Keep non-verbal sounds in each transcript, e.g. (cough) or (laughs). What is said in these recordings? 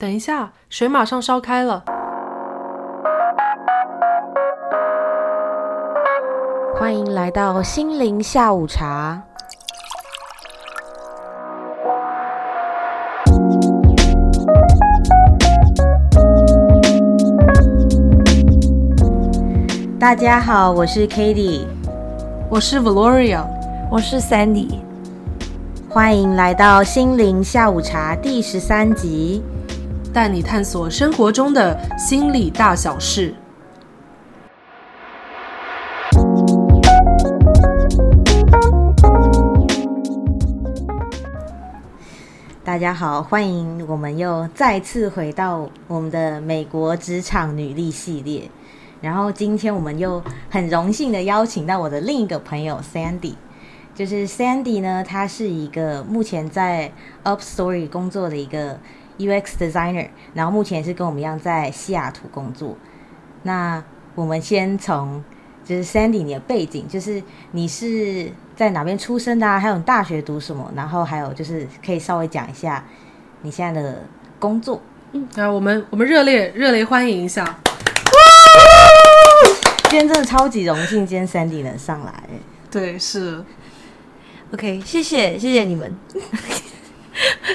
等一下，水马上烧开了。欢迎来到心灵下午茶。大家好，我是 k a t i e 我是 Valoria，我是 Sandy。欢迎来到心灵下午茶第十三集，带你探索生活中的心理大小事。大家好，欢迎我们又再次回到我们的美国职场女力系列。然后今天我们又很荣幸的邀请到我的另一个朋友 Sandy，就是 Sandy 呢，他是一个目前在 Up Story 工作的一个 UX designer，然后目前是跟我们一样在西雅图工作。那我们先从就是 Sandy 你的背景，就是你是在哪边出生的啊？还有你大学读什么？然后还有就是可以稍微讲一下你现在的工作。嗯，那我们我们热烈热烈欢迎一下。今天真的超级荣幸，今天 Sandy 能上来。对，是。OK，谢谢，谢谢你们。(laughs)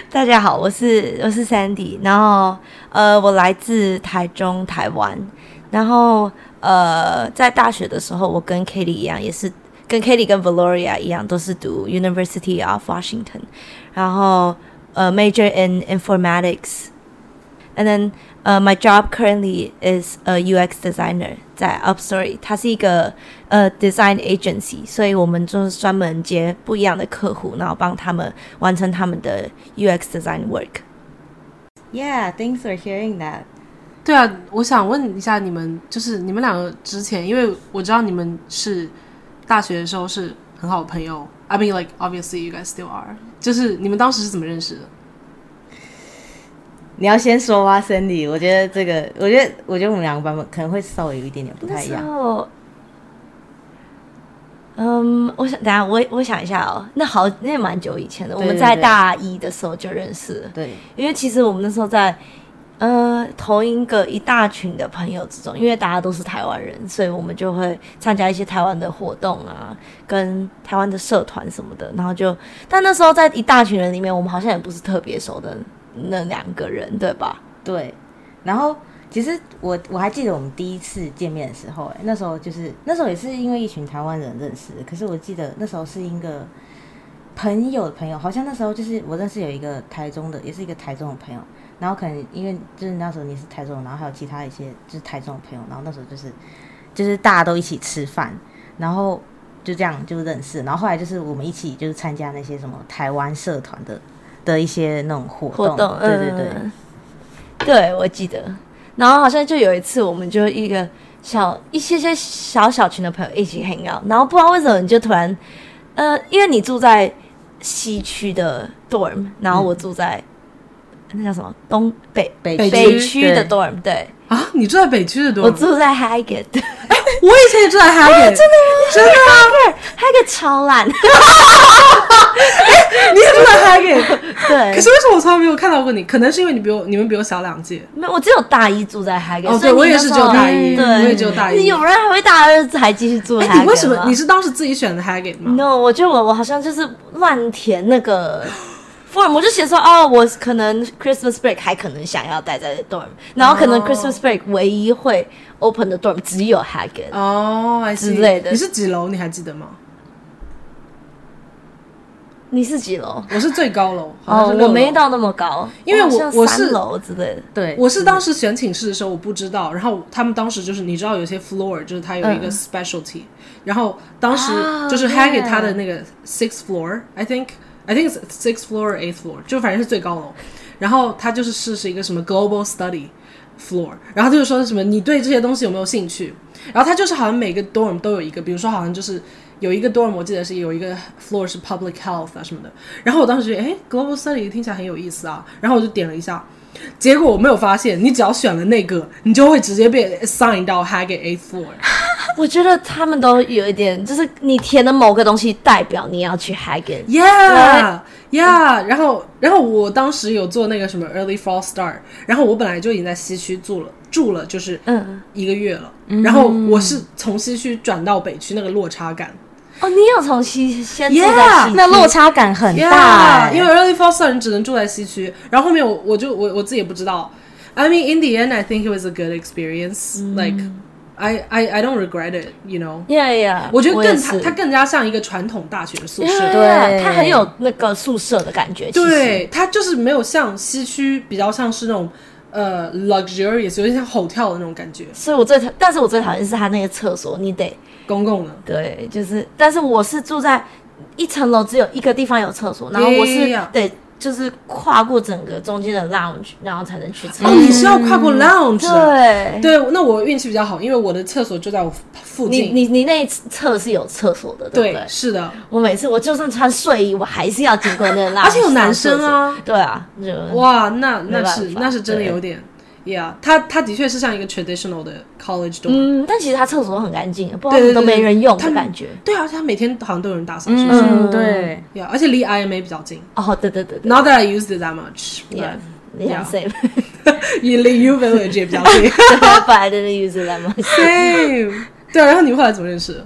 大家好，我是我是 Sandy，然后呃，我来自台中台湾，然后呃，在大学的时候，我跟 Katie 一样，也是跟 Katie 跟 Valoria 一样，都是读 University of Washington，然后呃，major in informatics，and then 呃，my job currently is a UX designer 在 Upstory，它是一个呃 design agency，所以我们就是专门接不一样的客户，然后帮他们完成他们的 UX design work。Yeah, thanks for hearing that. 对啊，我想问一下你们，就是你们两个之前，因为我知道你们是大学的时候是很好的朋友。I mean, like obviously you guys still are. 就是你们当时是怎么认识的？ 你要先说啊，Cindy。我觉得这个，我觉得，我觉得我们两个版本可能会稍微有一点点不太一样。嗯，我想等下我我想一下哦，那好，那也蛮久以前的，我们在大一的时候就认识了。对，因为其实我们那时候在呃同一个一大群的朋友之中，因为大家都是台湾人，所以我们就会参加一些台湾的活动啊，跟台湾的社团什么的。然后就，但那时候在一大群人里面，我们好像也不是特别熟的。那两个人对吧？对，然后其实我我还记得我们第一次见面的时候，哎，那时候就是那时候也是因为一群台湾人认识，可是我记得那时候是一个朋友的朋友，好像那时候就是我认识有一个台中的，也是一个台中的朋友，然后可能因为就是那时候你是台中，然后还有其他一些就是台中的朋友，然后那时候就是就是大家都一起吃饭，然后就这样就认识，然后后来就是我们一起就是参加那些什么台湾社团的。的一些那种活动，对对对，对我记得。然后好像就有一次，我们就一个小一些些小小群的朋友一起 hang out，然后不知道为什么你就突然，呃，因为你住在西区的 dorm，然后我住在那叫什么？东北北北区的 dorm，对啊，你住在北区的 dorm，我住在 Highgate。我以前也住在 Hagen，真的吗？真的啊，Hagen 超烂。(laughs) 哎你也住在 Hagen，(laughs) 对。可是为什么我从来没有看到过你？可能是因为你比我，你们比我小两届。没有，我只有大一住在 Hagen。哦，对，我也是只有大一，对，我也只有大一。有人还会大二还继续住 Hagen 你为什么？你是当时自己选的 Hagen 吗？No，我觉得我我好像就是乱填那个。我就写说哦，我可能 Christmas break 还可能想要待在 dorm，然后可能 Christmas break 唯一会 open 的 dorm 只有 Hagen 哦之类的。你是几楼？你还记得吗？你是几楼？我是最高楼。哦，我没到那么高，因为我我是楼之类的。对，我是当时选寝室的时候我不知道，然后他们当时就是你知道有些 floor 就是它有一个 specialty，然后当时就是 Hagen 他的那个 sixth floor，I think。I think it's six floor or eighth floor，就反正是最高楼。然后他就是试是一个什么 global study floor，然后他就说什么你对这些东西有没有兴趣？然后他就是好像每个 dorm 都有一个，比如说好像就是有一个 dorm 我记得是有一个 floor 是 public health 啊什么的。然后我当时觉得哎 global study 听起来很有意思啊，然后我就点了一下。结果我没有发现，你只要选了那个，你就会直接被 assign 到 Hagen A floor。(laughs) 我觉得他们都有一点，就是你填的某个东西代表你要去 Hagen。Yeah，呀然后然后我当时有做那个什么 early fall start，然后我本来就已经在西区住了住了就是嗯，一个月了，然后我是从西区转到北区，那个落差感。哦，你有从西先住 Yeah，在西区那落差感很大、欸，因为 early fall start 你只能住在西区，然后后面我我就我我自己也不知道。I mean, in the end, I think it was a good experience. Like, I I I don't regret it. You know. Yeah, yeah，我觉得更它它更加像一个传统大学的宿舍。Yeah，对它很有那个宿舍的感觉。对，它就是没有像西区比较像是那种呃 luxurious，有点像 hotel 的那种感觉，所以我最讨，但是我最讨厌是它那个厕所，你得公共的。对，就是，但是我是住在一层楼，只有一个地方有厕所，然后我是 Yeah. 得就是跨过整个中间的 lounge，然后才能去厕哦，你是要跨过 lounge？啊对，对，那我运气比较好，因为我的厕所就在我附近。你你那一侧是有厕所的，对不对，对？是的。我每次我就算穿睡衣，我还是要经过那个 lounge，(laughs) 而且有男生啊对啊，哇，那那是那是真的有点，Yeah，它它的确是像一个 traditional 的 college dorm。嗯，但其实他厕所很干净，不知道对对都没人用的感觉。对啊，而且它每天好像都有人打扫，是不是嗯，对，？Yeah，而且离 IMA 比较近。哦，对对对对 Not that I used it that much.，Yeah，but 你很 safe，也离 U Village 也比较近。本来就是 use that much。Same。对啊，然后你们后来怎么认识的？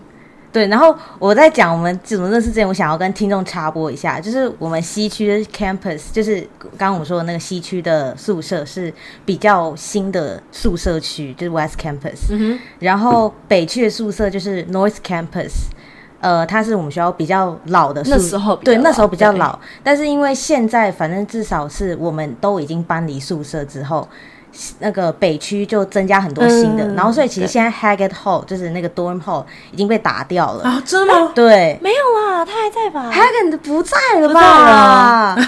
对，然后我在讲我们怎么认识之前，我想要跟听众插播一下，就是我们西区的 campus，就是刚刚我们说的那个西区的宿舍是比较新的宿舍区，就是 West Campus，、嗯然后北区的宿舍就是 North Campus。呃，它是我们学校比较老的宿，那时候比较老对那时候比较老，但是因为现在反正至少是我们都已经搬离宿舍之后，那个北区就增加很多新的，嗯然后所以其实对现在 Haggett Hall 就是那个 dorm hall 已经被打掉了。哼，啊，真的吗？对没有啦，他还在吧？，Haggett 不在了不在吧？(laughs)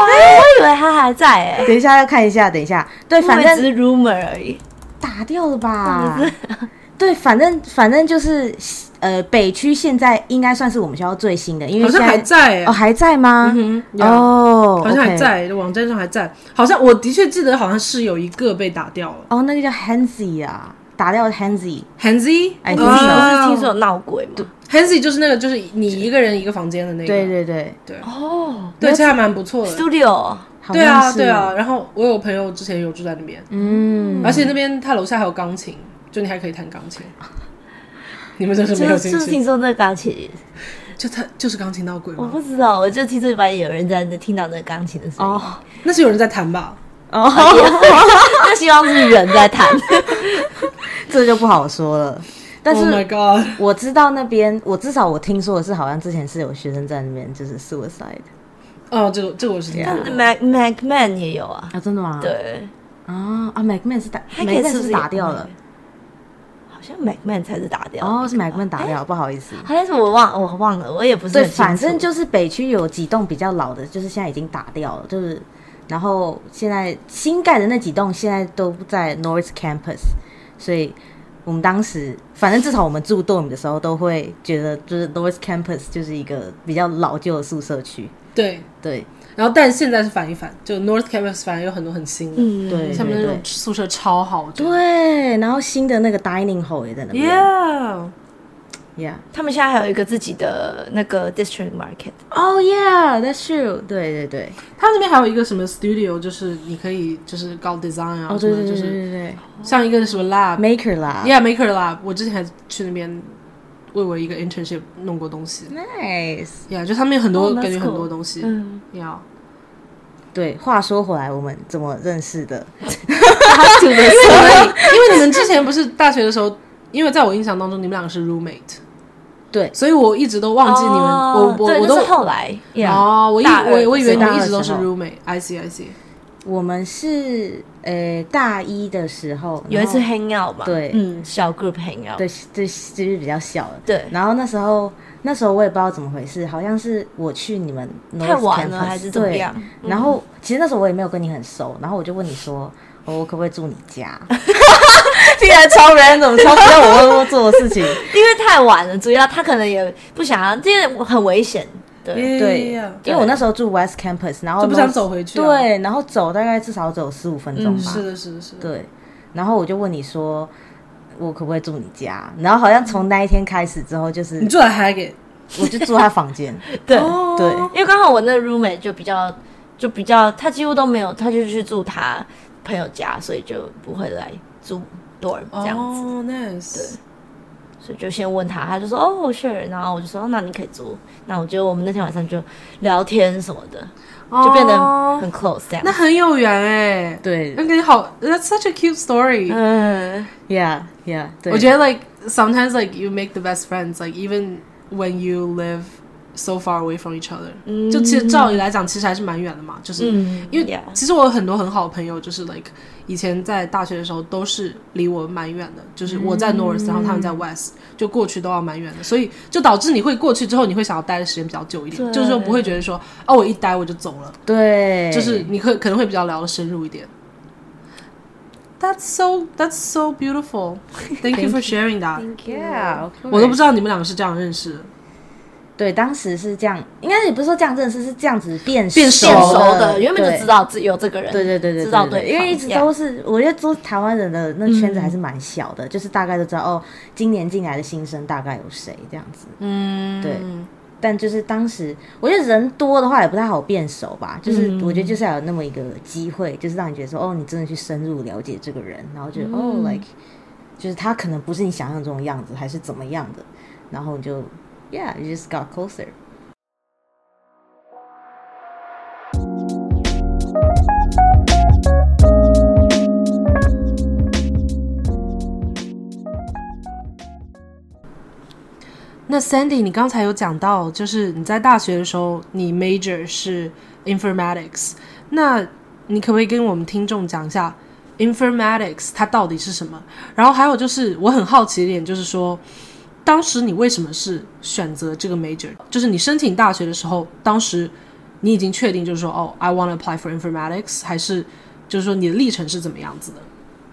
我以为他还在哎，等一下要看一下，等一下，对，反正只是 rumor 而已。打掉了吧？对，反正反正就是呃，北区现在应该算是我们学校最新的，因为好像现在还在哦，还在吗？嗯哼，哦，哦，好像还在，网站上还在。好像我的确记得，好像是有一个被打掉了。哦，那个叫 Hansy 啊，打掉了 Hansy。Hanzy，哎不听说是听说有闹鬼吗？Hanzy 就是那个，就是你一个人一个房间的那个。对对对，对哦对，这还蛮不错的。，studio 好对啊，对啊。，然后我有朋友之前有住在那边，嗯，而且那边他楼下还有钢琴，就你还可以弹钢琴。你们真是没有就就是兴趣，听说那个钢琴，就他就是钢琴闹鬼我？不知道，我就听说班有人在那听到那个钢琴的声音，哦那是有人在弹吧？哦，(laughs) 那希望是人在弹。(laughs) 这就不好说了。但 Oh 是 god！我知道那边，我至少我听说的是，好像之前是有学生在那边就是 suicide 哦，这个这个我是听但过。Mac Macman 也有啊，啊，真的吗？对，啊啊，MacMan 是打他可以 MacMan 是是不是打掉了，？好像 Macman 才是打掉哦，是 MacMan 打掉，不好意思。好像是我忘我忘了，我也不是对，反正就是北区有几栋比较老的，就是现在已经打掉了，就是然后现在新盖的那几栋现在都在 North Campus，所以我们当时反正至少我们住 dorm 的时候都会觉得，就是 North Campus 就是一个比较老旧的宿舍区。对，对然后但现在是反一反，就 North Campus 反而有很多很新的，嗯，对他们那种宿舍超好。对，然后新的那个 dining hall 也在那边。Yeah，Yeah. 他们现在还有一个自己的那个 district market，Oh yeah, that's true. 对对对。他们那边还有一个什么 studio，就是你可以就是搞 design 啊，哦，什么就对对对对是对像一个什么 lab，maker lab。Yeah，maker lab 我之前还去那边为我一个 internship 弄过东西。Nice。Yeah，就他们有很多、感觉很多东西。嗯，Yeah，对，话说回来，我们怎么认识的？因为你们因为你们之前不是大学的时候，因为在我印象当中你们两个是 roommate，对所以我一直都忘记你们，我我我都是后来，yeah，哦，我以我我以为你们一直都是 roommate。I see, I see。我们是呃大一的时候有一次 hang out 嘛，对。嗯，小 group hang out，对对就是比较小的，对。然后那时候那时候我也不知道怎么回事，好像是我去你们太晚了还是怎么对。样？然后其实那时候我也没有跟你很熟，然后我就问你说，哦我可不可以住你家？(laughs) 竟然超 random，超不要我我做的事情。(laughs) 因为太晚了，主要他可能也不想要，这个很危险，对，因为我那时候住 West Campus，然后就不想走回去啊对，然后走大概至少走十五分钟吧。是的，是的，是的。对，然后我就问你说，我可不可以住你家？然后好像从那一天开始之后，就是你住在 Haggett，我就住他房间。(laughs) 对，哦对因为刚好我那 roommate 就比较就比较，他几乎都没有，他就去住他朋友家，所以就不会来住 dorm 这样子。哦，nice，所以就先问他，他就说哦，sure，然后我就说、哦那你可以租。那我觉得我们那天晚上就聊天什么的，就变得哦很 close 这样。那很有缘哎。对那个好，That's such a cute story。嗯， ，Yeah Yeah，对，我觉得 like sometimes like you make the best friends like even when you live so far away from each other，、就其实照理来讲其实还是蛮远的嘛，就是、嗯因为其实我有很多很好的朋友，就是 like 以前在大学的时候都是离我蛮远的，就是我在 north，、然后他们在 west，就过去都要蛮远的，所以就导致你会过去之后你会想要待的时间比较久一点，就是说不会觉得说哦我一待我就走了，对，就是你可可能会比较聊得深入一点。That's so that's so beautiful. Thank you for sharing that. Yeah，我都不知道你们两个是这样认识的。对，当时是这样，应该也不是说这样认识，是这样子变变熟的，原本就知道自有这个人，对对对对，知道对，因为一直都是，我觉得做台湾人的那圈子还是蛮小的，就是大概都知道哦，今年进来的新生大概有谁这样子。嗯，对但就是当时，我觉得人多的话也不太好变熟吧，就是嗯我觉得就是要有那么一个机会，就是让你觉得说，哦，你真的去深入了解这个人，然后觉得、哦，like，就是他可能不是你想象中的样子，还是怎么样的，然后你就，yeah，you just got closer。那 Sandy，你刚才有讲到，就是你在大学的时候，你 major 是 informatics，那你可不可以跟我们听众讲一下 informatics 它到底是什么？然后还有就是我很好奇一点，就是说，当时你为什么是选择这个 major？就是你申请大学的时候，当时你已经确定就是说，哦，I want to apply for informatics，还是就是说你的历程是怎么样子的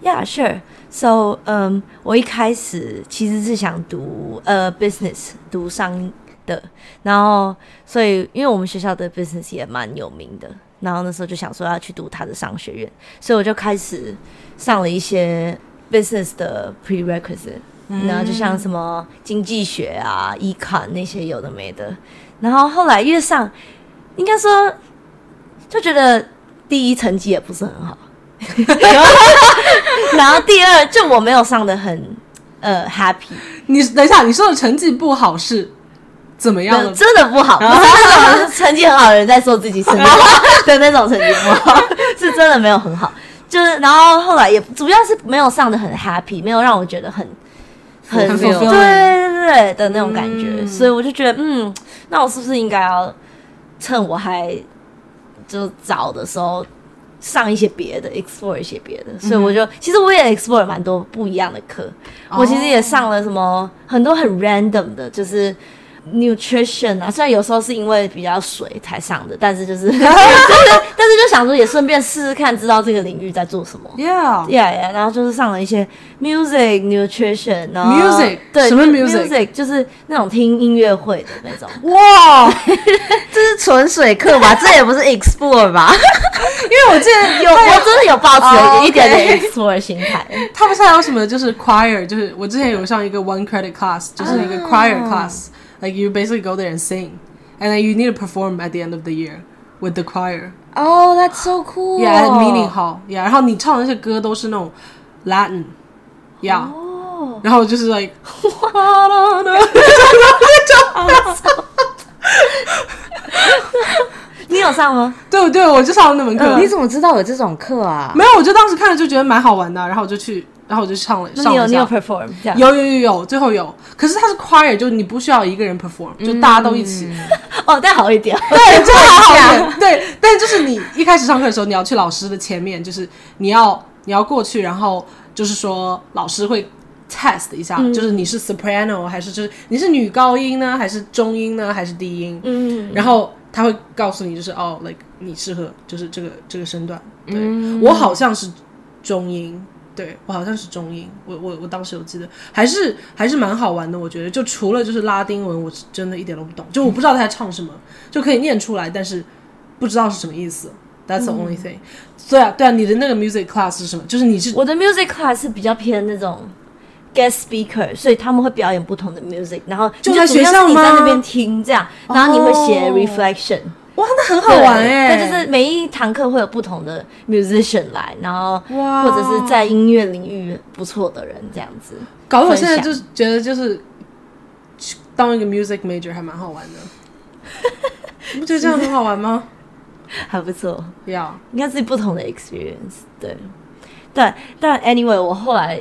？Yeah, sure. So, 嗯、我一开始其实是想读呃 business，读商的，然后所以因为我们学校的 business 也蛮有名的，然后那时候就想说要去读他的商学院，所以我就开始上了一些 business 的 prerequisite，、然后就像什么经济学啊、econ 那些有的没的，然后后来越上，应该说就觉得第一成绩也不是很好。(laughs) 然后第二，就我没有上的很呃 happy，你等一下，你说的成绩不好是怎么样的？真的不好，不是那种成绩很好的人在说自己成绩不好的那种成绩不好，是真的没有很好。就是，然后后来也主要是没有上的很 happy，没有让我觉得很很很对对对对的那种感觉，嗯所以我就觉得，嗯，那我是不是应该要趁我还就早的时候上一些别的，explore 一些别的，所以我就、其实我也 explore 蛮多不一样的课，我其实也上了什么很多很 random 的，就是 nutrition 啊，虽然有时候是因为比较水才上的，但是就是但是 (laughs) (laughs) 但是就想说也顺便试试看，知道这个领域在做什么。Yeah，Yeah, yeah，然后就是上了一些 music nutrition，然后 Music？对什么 music？music 就是那种听音乐会的那种。哇！(laughs) 这是纯水课吧？这也不是 explore 吧？因为我记得有，我真的有抱哦持一点点 explore 的心态。他们现在有什么就是 choir，就是我之前有上一个 one credit class，就是一个 choir class，like you basically go there and sing，and then you need to perform at the end of the year with the choir。Oh,、t h a t s so cool。Yeah, at meeting hall. Yeah，然后你唱的那些歌都是那种 Latin。Yeah，哦，然后就是 like，你有上吗？对对，我就上了那门课。你怎么知道有这种课啊？没有，我就当时看了就觉得蛮好玩的，然后我就去，然后我就唱了，那你有你有上了一下。perform？有有有有，最后有。可是它是 choir，就你不需要一个人 perform，就大家都一起。(laughs) 哦，但好一点。(laughs) 对，就还好一点。(laughs) 对，但就是你一开始上课的时候，你要去老师的前面，就是你要你要过去，然后就是说老师会 test 一下，就是你是 soprano 还是就是你是女高音呢，还是中音呢，还是低音？嗯，然后他会告诉你，就是哦，like 你适合就是这个这个身段。对、我好像是中音，对我好像是中音，我我我当时有记得，还是还是蛮好玩的。我觉得就除了就是拉丁文，我是真的一点都不懂，就我不知道他在唱什么，就可以念出来，但是不知道是什么意思。That's the only thing、对啊，对啊，你的那个 music class 是什么？就是你是我的 music class 是比较偏那种 guest speaker，所以他们会表演不同的 music，然后就在学校吗你在那边听这样，然后你会写哦 reflection。哇，那很好玩哎、对，就是每一堂课会有不同的 musician 来，然后哇或者是在音乐领域不错的人这样子。搞得我现在就是觉得就是当一个 music major 还蛮好玩的，你 (laughs) 不觉得这样很好玩吗？(laughs) 还不错，要应该是不同的 experience。对，但但 anyway，我后来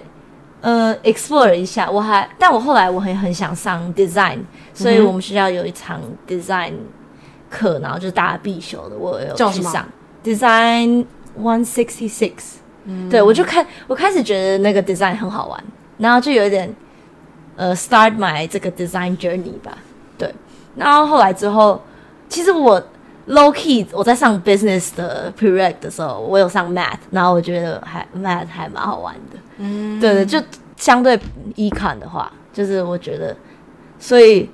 呃 explore 一下，我还但我后来我很很想上 design，所以我们学校有一场 design 课，然后就是大家必修的，我有去上 design one sixty six。对我就看我开始觉得那个 design 很好玩，然后就有一点呃 start my 这个 design journey 吧。对，然后后来之后，其实我 low key 我在上 business 的 prereq 的时候，我有上 math，然后我觉得还 math 还蛮好玩的。嗯，对对，就相对 econ 的话，就是我觉得，所以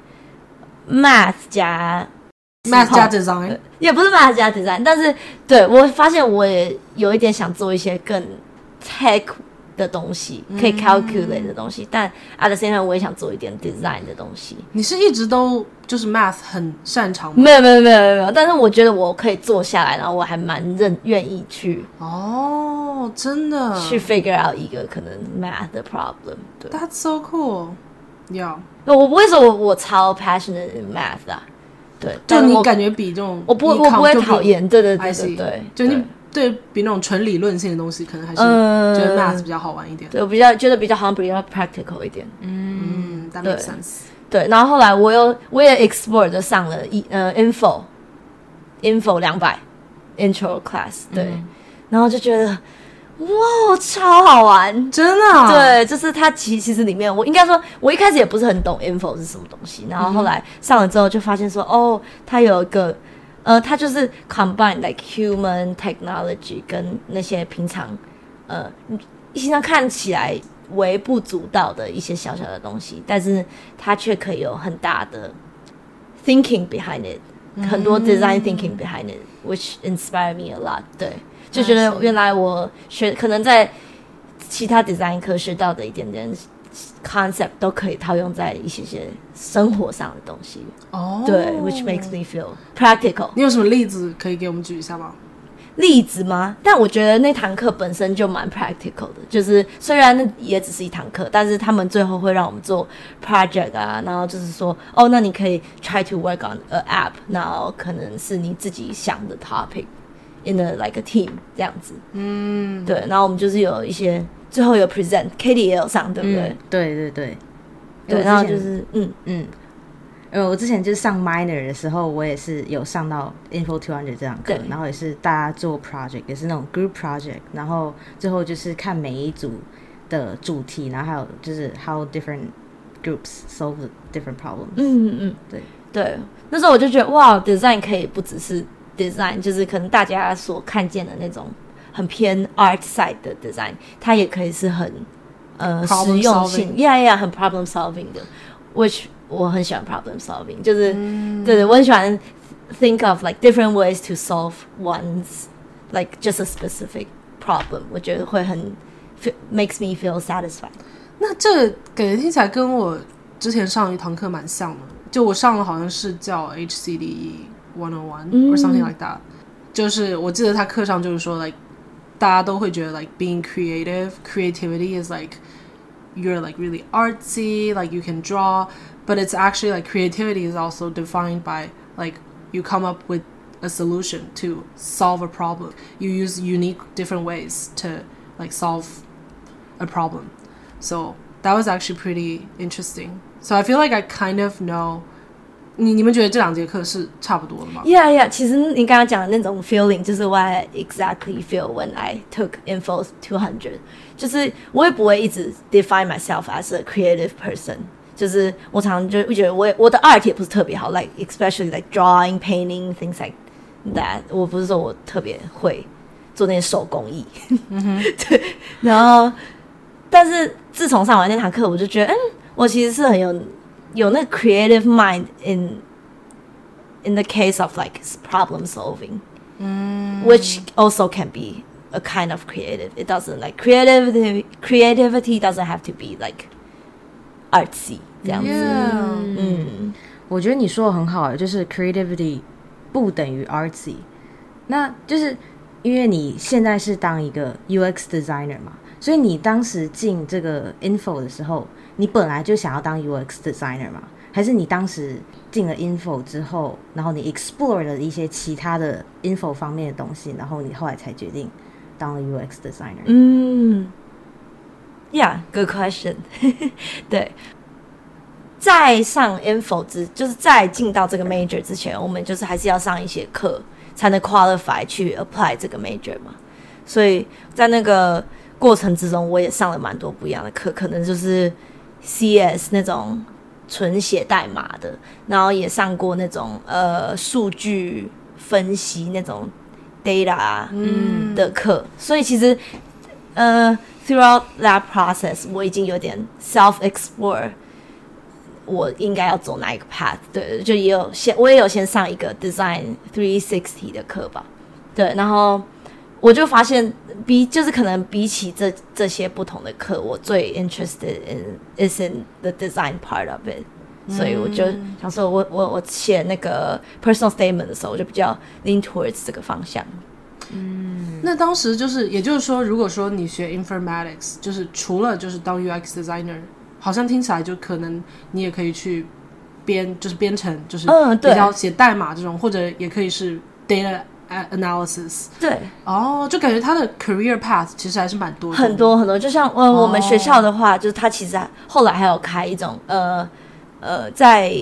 math 加 math 加 design，也不是 math 加 design，但是对我发现我也有一点想做一些更 tech 的东西，可以 calculate 的东西，但 at the same time 我也想做一点 design 的东西。你是一直都就是 math 很擅长吗？没有没有没有没有没有，但是我觉得我可以坐下来，然后我还蛮认愿意去、哦，真的，去 figure out 一个可能 math 的 problem。对，That's so cool，要我不会说我我超 passionate in math 啊，对，就你感觉比这种我不我不会讨厌，对对对对对，就你对对比那种纯理论性的东西，可能还是嗯觉得 math 比较好玩一点。对我比较觉得比较好像比较 practical 一点。嗯对。对，然后后来我又我也 explore 就上了一呃 info info 两百 intro class，对，然后就觉得哇超好玩。真的啊、对，就是它其其实里面，我应该说，我一开始也不是很懂 info 是什么东西，然后后来上了之后就发现说，哦，它有一个，呃，它就是 combine like human technology 跟那些平常，呃，平常看起来微不足道的一些小小的东西，但是它却可以有很大的 thinking behind it，、很多 design thinking behind it，which inspire me a lot。对，就觉得原来我学可能在其他 design 课学到的一点点 concept 都可以套用在一些些生活上的东西。哦，对，which makes me feel practical。你有什么例子可以给我们举一下吗？例子吗？但我觉得那堂课本身就蛮 practical 的，就是虽然那也只是一堂课，但是他们最后会让我们做 project 啊，然后就是说，哦，那你可以 try to work on a app，然后可能是你自己想的 topic in a like a team 这样子。嗯，对，然后我们就是有一些最后有 present Katie 也有上，对不对？嗯，对对对，对，然后就是嗯，嗯，呃，我之前就是上 minor 的时候，我也是有上到 info two hundred 这堂课，然后也是大家做 project，也是那种 group project，然后最后就是看每一组的主题，然后还有就是 how different groups solve different problems。嗯嗯嗯，对对，那时候我就觉得哇，design 可以不只是 design，就是可能大家所看见的那种很偏 art side 的 design，它也可以是很呃实用性 solving，yeah yeah，很 problem solving 的，which 我很喜欢 problem solving，就是、对对，我很喜欢 think of like different ways to solve one's like just a specific problem，我觉得会很 makes me feel satisfied。那这感觉听起来跟我之前上一堂课蛮像的，就我上的好像是叫 HCDE One on One or something like that，、就是我记得他课上就是说，like 大家都会觉得 like being creative, creativity is like you're like really artsy, like you can draw, but it's actually like creativity is also defined by like you come up with a solution to solve a problem. You use unique different ways to like solve a problem. So that was actually pretty interesting. So I feel like I kind of know. 你你们觉得这两节课是差不多的吗？Yeah, yeah. 其实你刚刚讲的那种 feeling，就是 what I exactly feel when I took Info Two Hundred，。就是我也不会一直 define myself as a creative person。就是我常常就会觉得我我的 art 也不是特别好，like especially like drawing, painting, things like that。我不是说我特别会做那些手工艺。对，然后但是自从上完那堂课，我就觉得，嗯，我其实是很有有那个 creative mind in in the case of like s- problem solving, which also can be a kind of creative. It doesn't like creativity. Creativity doesn't have to be like artsy 这样子。 Yeah 嗯，我觉得你说的很好，就是 creativity 不等于 artsy，那就是因为你现在是当一个 UX designer 嘛，所以你当时进这个 info 的时候， 你本来就想要当 UX designer 嘛？还是你当时进了 info 之后，然后你 explore 了一些其他的 info 方面的东西，然后你后来才决定当了 UX designer？嗯，Yeah，good question。(laughs) 对，在上 info 之，就是在进到这个 major 之前，我们就是还是要上一些课，才能 qualify 去 apply 这个 major 嘛。所以在那个过程之中，我也上了蛮多不一样的课，可能就是 CS 那种纯写代码的，然后也上过那种呃数据分析那种 data 嗯的课，所以其实呃 throughout that process 我已经有点 self explore。我应该要走哪一个 path？对，就也有先，我也有先上一个 design three sixty 的课吧。对，然后我就发现比就是可能比起这这些不同的课，我最 interested in is in the design part of it。所以我就想说我，我我写那个 personal statement 的时候，我就比较 lean towards 这个方向。嗯那当时就是，也就是说，如果说你学 informatics，就是除了就是当 UX designer，好像听起来就可能你也可以去编，就是编程，就是嗯对比较写代码这种，或者也可以是 data analysis。对，哦，就感觉他的 career path 其实还是蛮多的很多很多，就像呃，我们学校的话，就是他其实还后来还有开一种呃呃，在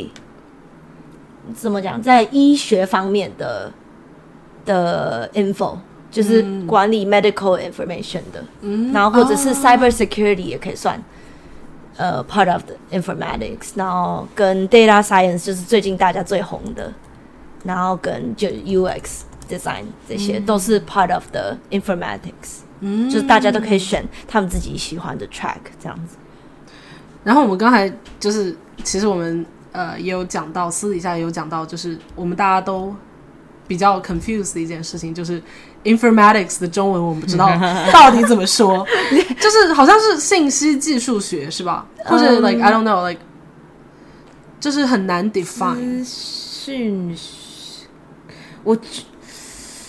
怎么讲，在医学方面的的 info，就是管理 medical information 的，嗯然后或者是 cyber security 也可以算。呃，part of the informatics，然后跟 data science 就是最近大家最红的，然后跟就 UX design 这些、都是 part of the informatics，嗯就是大家都可以选他们自己喜欢的 track 这样子。然后我们刚才就是，其实我们呃也有讲到，私底下也有讲到，就是我们大家都比较 confused 的一件事情，就是 informatics 的中文我们不知道 (laughs) 到底怎么说，就是好像是信息技术学是吧？或者 like I don't know like，就是很难 define。我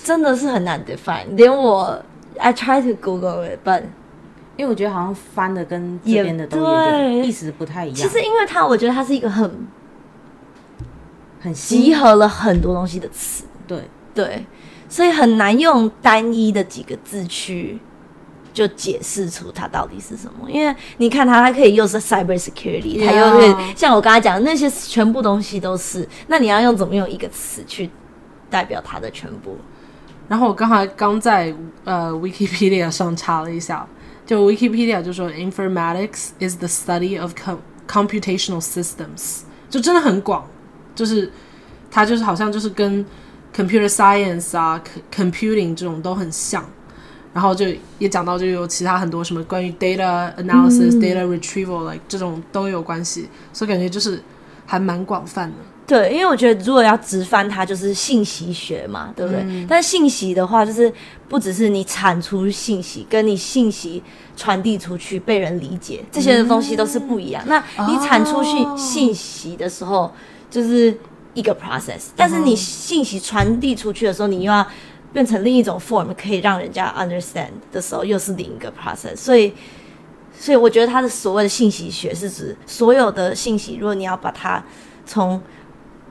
真的是很难 define，连我 I try to Google it，but 因为我觉得好像翻的跟这边的都有点对意思不太一样，其实因为它，我觉得它是一个很很集合了很多东西的词，对，对，所以很难用单一的几个字去就解释出它到底是什么。因为你看它，它可以又是 cyber security，它又是像我刚才讲的那些全部东西都是，那你要用怎么用一个词去代表它的全部？然后我刚才刚在呃 Wikipedia 上查了一下，就 Wikipedia 就说 informatics is the study of com computational systems，就真的很广，就是它就是好像就是跟 computer science 啊 computing 这种都很像。然后就也讲到，就有其他很多什么关于 data analysis、data retrieval like 这种都有关系，所以感觉就是还蛮广泛的。对，因为我觉得如果要直翻它，就是信息学嘛，对不对？嗯但是信息的话，就是不只是你产出信息，跟你信息传递出去被人理解，这些的东西都是不一样。那你产出信哦信息的时候，就是一个 process，但是你信息传递出去的时候，你又要变成另一种 form，可以让人家 understand 的时候，又是另一个 process。所以，所以我觉得它的所谓的信息学是指所有的信息，如果你要把它从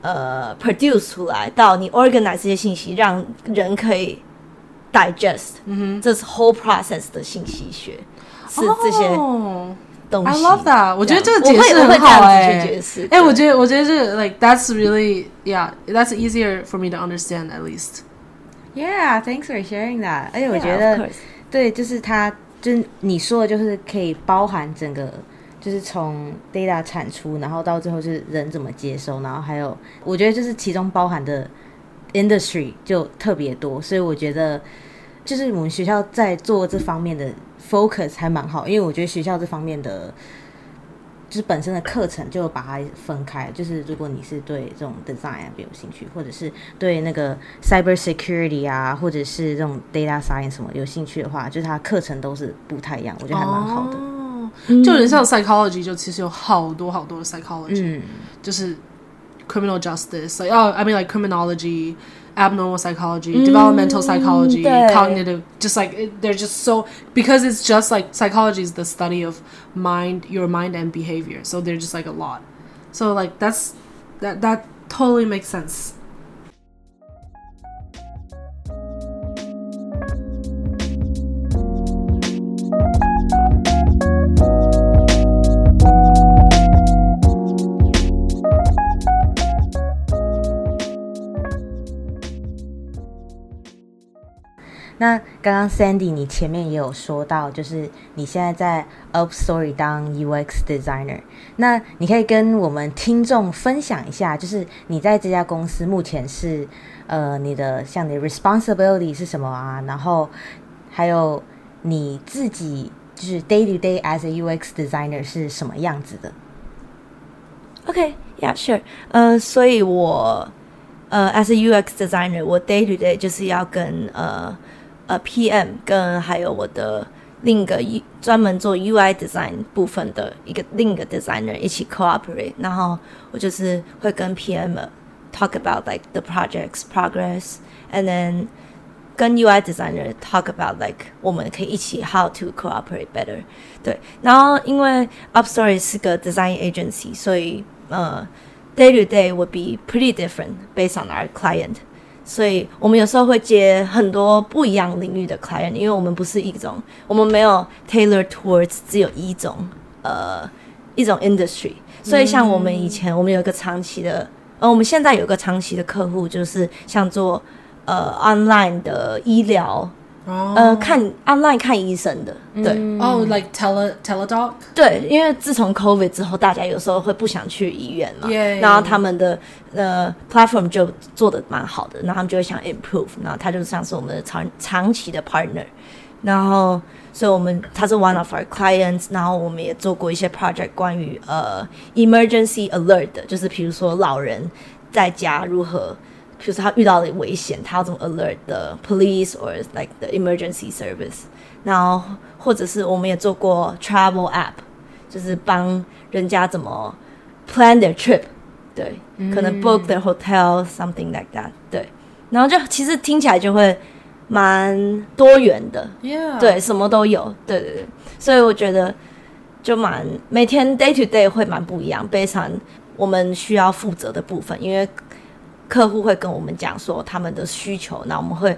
呃 produce 出来，到你 organize 这些信息，让人可以 digest，嗯哼，这是 whole process 的信息学，是这些哦东西。 I love that，我觉得这个我会解释很我会这样子好哎、去解释。哎、对我觉得我觉得这个 like that's really yeah that's easier for me to understand at least。 Yeah, thanks for sharing that. 而且我 Yeah, 觉 of 得 course 对，就是它，就是你说的，就是可以包含整个， 就是从 data 产出，然后到最后是人怎么接收，然后还有，我觉得就是其中包含的 industry 就特别多，所以我觉得就是我们学校在做这方面的 focus 还蛮好，因为我觉得学校这方面的。就是本身的课程就把它分开，就是如果你是对这种 design 有兴趣，或者是对那个 cyber security 啊，或者是这种 data science 什么有兴趣的话，就是它课程都是不太一样，我觉得还蛮好的。哦 就有点像 psychology，就其实有好多好多的 psychology，、嗯就是 criminal justice，like oh I mean like criminology. Abnormal psychology, developmental psychology, 对 cognitive, just like it, they're just so because it's just like psychology is the study of mind, your mind and behavior. So they're just like a lot. So like that's that that totally makes sense. 刚刚 Sandy 你前面也有说到，就是你现在在 Up Story 当 UX designer，那你可以跟我们听众分享一下，就是你在这家公司目前是呃你的像你的 responsibility 是什么啊？然后还有你自己就是 day to day as a UX designer 是什么样子的？OK，Yeah，sure。呃，所以我呃，as a UX designer，我 day to day 就是要跟呃呃 PM 跟还有我的另一个 U 专门做 UI design 部分的一个另一个 designer 一起 cooperate，然后我就是会跟 PM talk about like the project's progress，and then 跟 UI designer talk about like 我们可以一起 how to cooperate better。对，然后因为 Upstory 是个 design agency，所以呃 day to day would be pretty different based on our client。 所以我们有时候会接很多不一样领域的 client，因为我们不是一种，我们没有 tailor towards 只有一种呃一种 industry。所以像我们以前，我们有一个长期的，呃，我们现在有一个长期的客户，就是像做呃 online 的医疗，呃，看 online 看医生的，对。哦，like tele tele doc。对，因为自从 COVID 之后，大家有时候会不想去医院嘛，然后他们的呃 platform 就做的蛮好的，然后他们就会想 improve，然后他就像是我们的长长期的 partner，然后所以我们他是 one of our clients，然后我们也做过一些 project 关于呃 emergency alert，就是比如说老人在家如何。比如说他遇到了危险，他要怎么 alert the police or like the emergency service，然后或者是我们也做过 travel app，就是帮人家怎么 plan their trip，对，可能 book their hotel something like that，对，然后就其实听起来就会蛮多元的.对，什么都有，对对对，所以我觉得就蛮每天 day to day 会蛮不一样，非常我们需要负责的部分，因为客户会跟我们讲说他们的需求，那我们会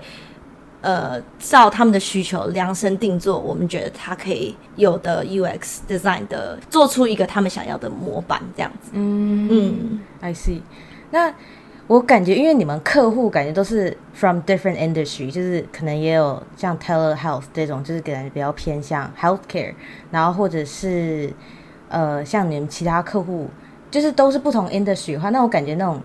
呃照他们的需求量身定做，我们觉得他可以有的 UX design 的做出一个他们想要的模板，这样子。嗯嗯 I see。那我感觉，因为你们客户感觉都是 from different industry，就是可能也有像 telehealth 这种，就是可能比较偏向 healthcare，然后或者是呃像你们其他客户，就是都是不同 industry 的话，那我感觉那种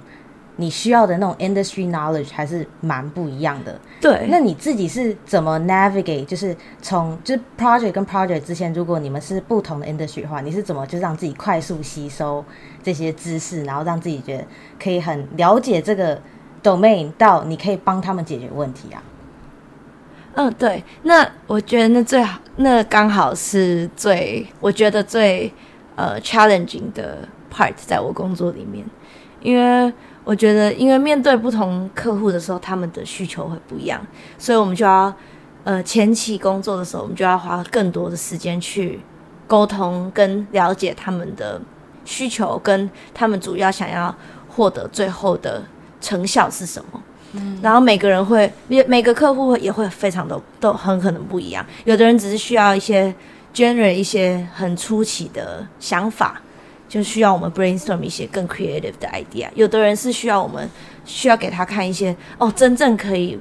你需要的那种 industry knowledge 还是蛮不一样的。对，那你自己是怎么 navigate？就是从就是 project 跟 project 之间，如果你们是不同的 industry 的话，你是怎么就让自己快速吸收这些知识，然后让自己觉得可以很了解这个 domain 到你可以帮他们解决问题啊？嗯，对，那我觉得那最好，那刚好是最我觉得最呃 challenging 的 part 在我工作里面，因为我觉得因为面对不同客户的时候，他们的需求会不一样，所以我们就要呃前期工作的时候，我们就要花更多的时间去沟通跟了解他们的需求，跟他们主要想要获得最后的成效是什么。嗯然后每个人会，每每个客户也会非常的都很可能不一样。有的人只是需要一些 generate 一些很初期的想法，就需要我们 brainstorm 一些更 creative 的 idea。有的人是需要我们需要给他看一些哦真正可以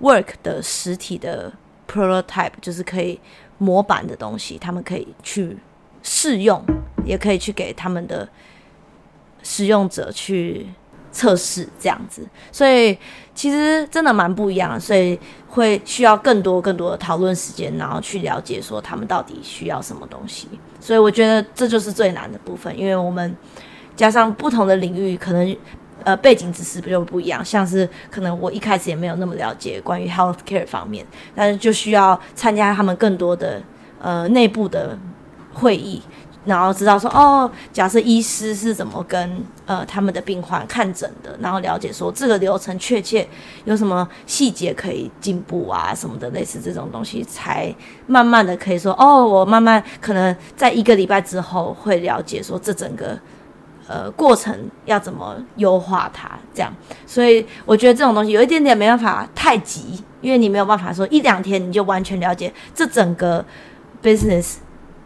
work 的实体的 prototype，就是可以模板的东西，他们可以去试用，也可以去给他们的使用者去测试这样子，所以其实真的蛮不一样的，所以会需要更多更多的讨论时间，然后去了解说他们到底需要什么东西。所以我觉得这就是最难的部分，因为我们加上不同的领域，可能呃背景知识就不一样，像是可能我一开始也没有那么了解关于 healthcare 方面，但是就需要参加他们更多的呃内部的会议。然后知道说哦，假设医师是怎么跟呃他们的病患看诊的，然后了解说这个流程确切有什么细节可以进步啊什么的，类似这种东西，才慢慢的可以说哦，我慢慢可能在一个礼拜之后会了解说这整个呃过程要怎么优化它，这样。所以我觉得这种东西有一点点没办法太急，因为你没有办法说一两天你就完全了解这整个 business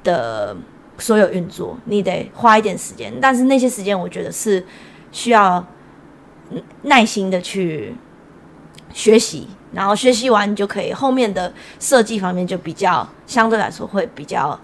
的。所有运作，你得花一点时间，但是那些时间我觉得是需要耐心的去学习，然后学习完就可以后面的设计方面就比较相对来说会比较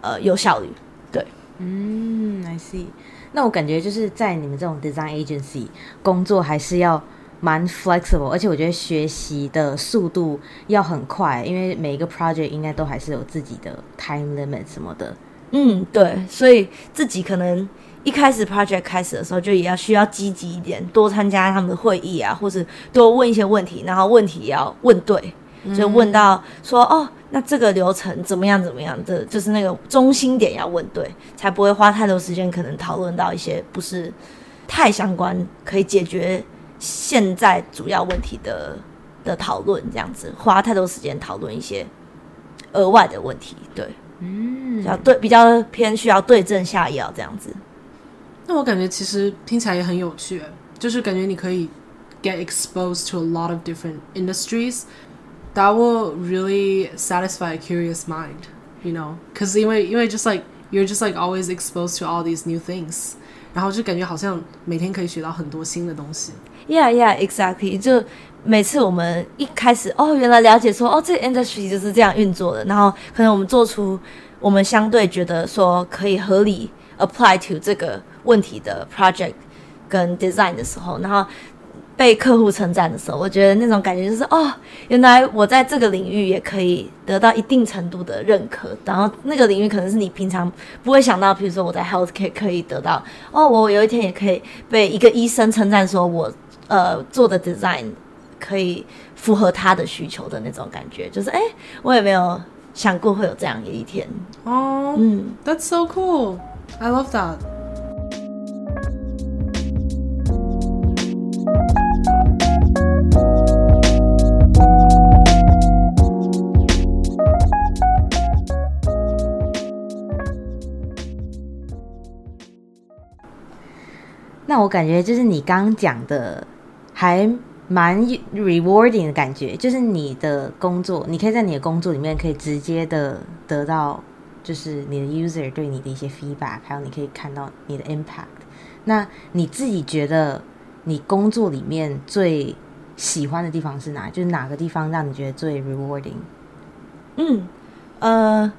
呃有效率。对，嗯，I see。那我感觉就是在你们这种 design agency 工作还是要蛮 flexible，而且我觉得学习的速度要很快，因为每一个 project 应该都还是有自己的 time limit 什么的。嗯，对，所以自己可能一开始 project 开始的时候，就也要需要积极一点，多参加他们的会议啊，或者多问一些问题，然后问题也要问对，就问到说哦，那这个流程怎么样怎么样的，就是那个中心点要问对，才不会花太多时间，可能讨论到一些不是太相关，可以解决现在主要问题的的讨论，这样子花太多时间讨论一些额外的问题，对。嗯，要对比较偏需要对症下药这样子。那我感觉其实听起来也很有趣，就是感觉你可以 get exposed to a lot of different industries that will really satisfy a curious mind, you know? Because 因为因为 just like you're just like always exposed to all these new things，然后就感觉好像每天可以学到很多新的东西。Yeah, yeah, exactly. 就每次我们一开始哦，原来了解说哦，这个 industry 就是这样运作的，然后可能我们做出我们相对觉得说可以合理 apply to 这个问题的 project 跟 design 的时候，然后被客户称赞的时候，我觉得那种感觉就是哦，原来我在这个领域也可以得到一定程度的认可，然后那个领域可能是你平常不会想到，比如说我在 healthcare 可以得到哦，我有一天也可以被一个医生称赞说我呃做的 design。可以符合他的需求的那种感觉，就是哎，我也没有想过会有这样的一天哦。嗯，That's so cool. I love that. 那我感觉就是你刚讲的还。蛮 rewarding 的感觉，就是你的工作，你可以在你的工作里面可以直接的得到，就是你的 user 对你的一些 feedback，还有你可以看到你的 impact。那你自己觉得你工作里面最喜欢的地方是哪？就是哪个地方让你觉得最 rewarding？嗯，呃，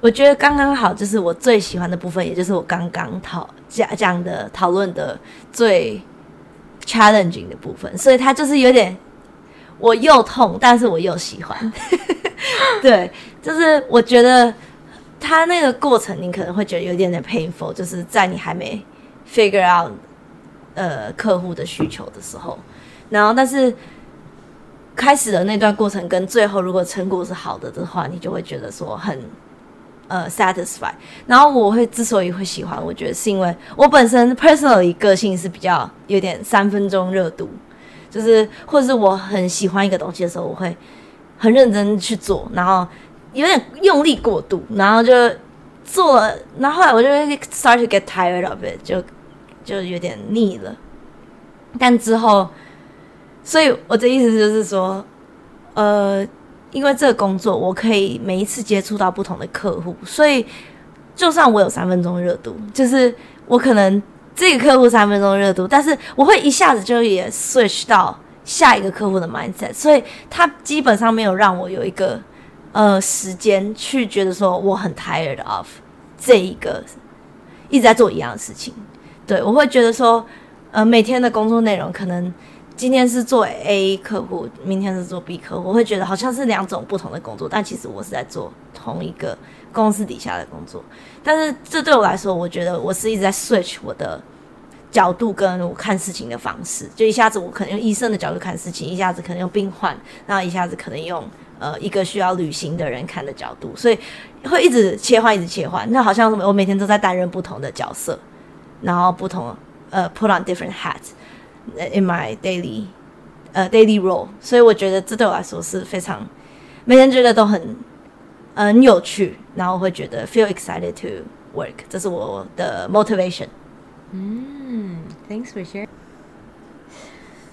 我觉得刚刚好，就是我最喜欢的部分，也就是我刚刚讨讲讲的讨论的最。Challenging 的部分，所以它就是有点我又痛，但是我又喜欢。(laughs) 对，就是我觉得它那个过程，你可能会觉得有点点 painful，就是在你还没 figure out 呃客户的需求的时候，然后但是开始的那段过程跟最后如果成果是好的的话，你就会觉得说很。呃，satisfy。然后我会之所以会喜欢，我觉得是因为我本身 personally 个性是比较有点三分钟热度，就是或者是我很喜欢一个东西的时候，我会很认真去做，然后有点用力过度，然后就做了，然后后来我就会 start to get tired of it，就就有点腻了。但之后，所以我的意思就是说，呃。因为这个工作，我可以每一次接触到不同的客户，所以就算我有三分钟热度，就是我可能这个客户三分钟热度，但是我会一下子就也 switch 到下一个客户的 mindset，所以他基本上没有让我有一个呃时间去觉得说我很 tired of 这一个一直在做一样的事情。对我会觉得说，呃，每天的工作内容可能。今天是做 A 客户，明天是做 B 客户，我会觉得好像是两种不同的工作，但其实我是在做同一个公司底下的工作。但是这对我来说，我觉得我是一直在 switch 我的角度跟我看事情的方式，就一下子我可能用医生的角度看事情，一下子可能用病患，然后一下子可能用呃一个需要旅行的人看的角度，所以会一直切换，一直切换。那好像我每天都在担任不同的角色，然后不同呃 put on different hats in my daily 呃 daily role。所以我觉得这对我来说是非常每天觉得都很很有趣，然后会觉得 feel excited to work，这是我的 motivation。嗯，Thanks for sharing。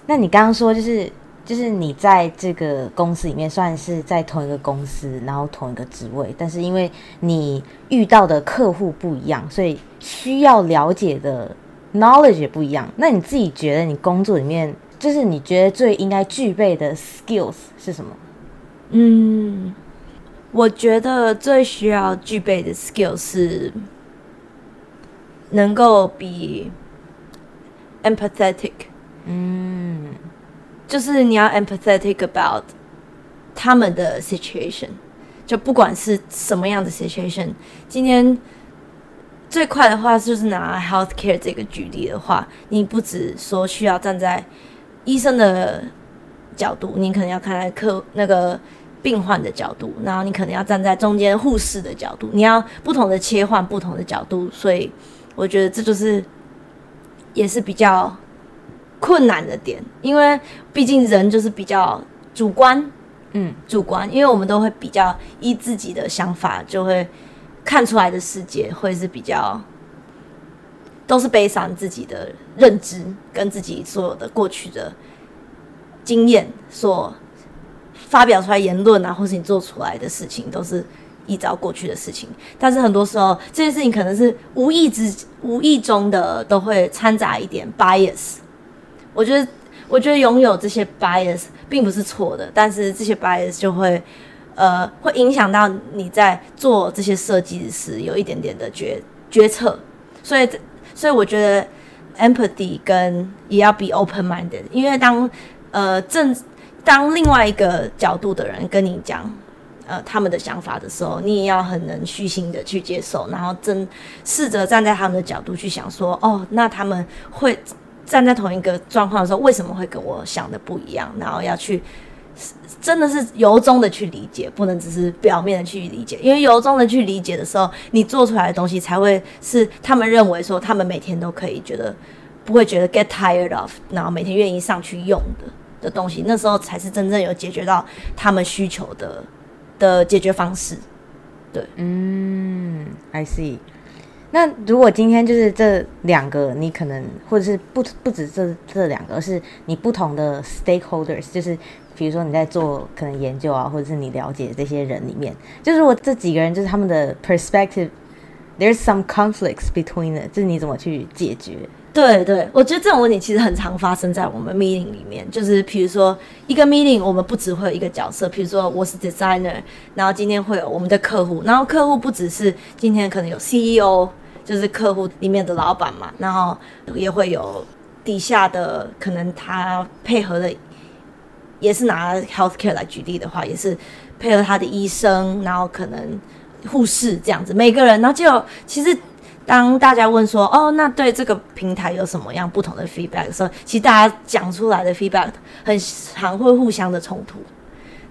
那你刚刚说就是就是你在这个公司里面算是在同一个公司，然后同一个职位，但是因为你遇到的客户不一样，所以需要了解的 knowledge 也不一样。那你自己觉得你工作里面，就是你觉得最应该具备的 skills 是什么？嗯，我觉得最需要具备的 skill 是能够比 empathetic。嗯，就是你要 empathetic about 他们的 situation，就不管是什么样的 situation。今天最快的话就是拿 healthcare 这个举例的话，你不只说需要站在医生的角度，你可能要看在客那个病患的角度，然后你可能要站在中间护士的角度，你要不同的切换不同的角度。所以我觉得这就是也是比较。困难的点，因为毕竟人就是比较主观，嗯，主观，因为我们都会比较依自己的想法，就会看出来的世界会是比较都是悲伤自己的认知跟自己所有的过去的经验所发表出来言论啊，或是你做出来的事情，都是依照过去的事情。但是很多时候这件事情可能是无意之无意中的，都会掺杂一点 bias。我觉得，我觉得拥有这些 bias 并不是错的，但是这些 bias 就会，呃，会影响到你在做这些设计时有一点点的决决策。所以，所以我觉得 empathy 跟也要 be open minded，因为当呃正当另外一个角度的人跟你讲呃他们的想法的时候，你也要很能虚心的去接受，然后真试着站在他们的角度去想说，哦，那他们会。站在同一个状况的时候，为什么会跟我想的不一样？然后要去真的是由衷的去理解，不能只是表面的去理解。因为由衷的去理解的时候，你做出来的东西才会是他们认为说他们每天都可以觉得不会觉得 get tired of，然后每天愿意上去用的的东西。那时候才是真正有解决到他们需求的的解决方式。对，嗯，I see。那如果今天就是这两个，你可能或者是不不止这这两个，是你不同的 stakeholders，就是比如说你在做可能研究啊，或者是你了解这些人里面，就是我这几个人就是他们的 perspective，there's some conflicts between it，就是你怎么去解决？对对，我觉得这种问题其实很常发生在我们 meeting 里面，就是比如说一个 meeting，我们不只会有一个角色，比如说我是 designer，然后今天会有我们的客户，然后客户不只是今天可能有 CEO。就是客户里面的老板嘛，然后也会有底下的，可能他配合的，也是拿 healthcare 来举例的话，也是配合他的医生，然后可能护士这样子，每个人，然后就其实当大家问说，哦，那对这个平台有什么样不同的 feedback 的时候，其实大家讲出来的 feedback 很常会互相的冲突，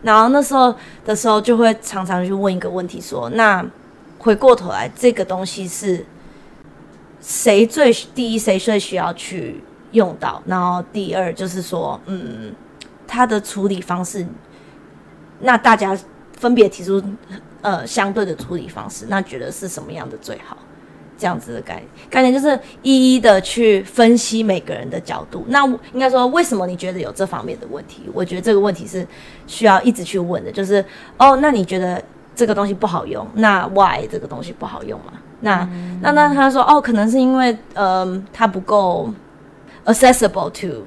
然后那时候的时候就会常常去问一个问题，说，那回过头来这个东西是。谁最第一？谁最需要去用到？然后第二就是说，嗯，它的处理方式，那大家分别提出呃相对的处理方式，那觉得是什么样的最好？这样子的概念，概念就是一一的去分析每个人的角度。那应该说，为什么你觉得有这方面的问题？我觉得这个问题是需要一直去问的。就是哦，那你觉得这个东西不好用？那 why 这个东西不好用吗？那那那他说哦，可能是因为呃，它不够 accessible to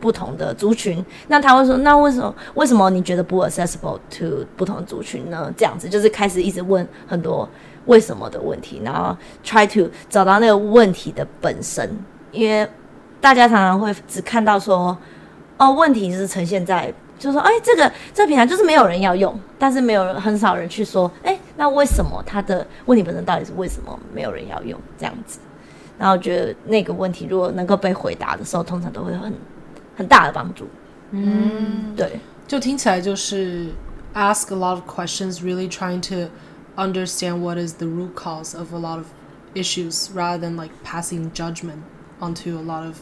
不同的族群。那他会说，那为什么为什么你觉得不 accessible to 不同族群呢？这样子就是开始一直问很多为什么的问题，然后 try to 找到那个问题的本身。因为大家常常会只看到说哦，问题是呈现在。就说，哎，这个这个平台就是没有人要用，但是没有人很少人去说，哎，那为什么它的问题本身到底是为什么没有人要用这样子？然后觉得那个问题如果能够被回答的时候，通常都会很很大的帮助。嗯，对，就听起来就是 ask a lot of questions, really trying to understand what is the root cause of a lot of issues rather than like passing judgment onto a lot of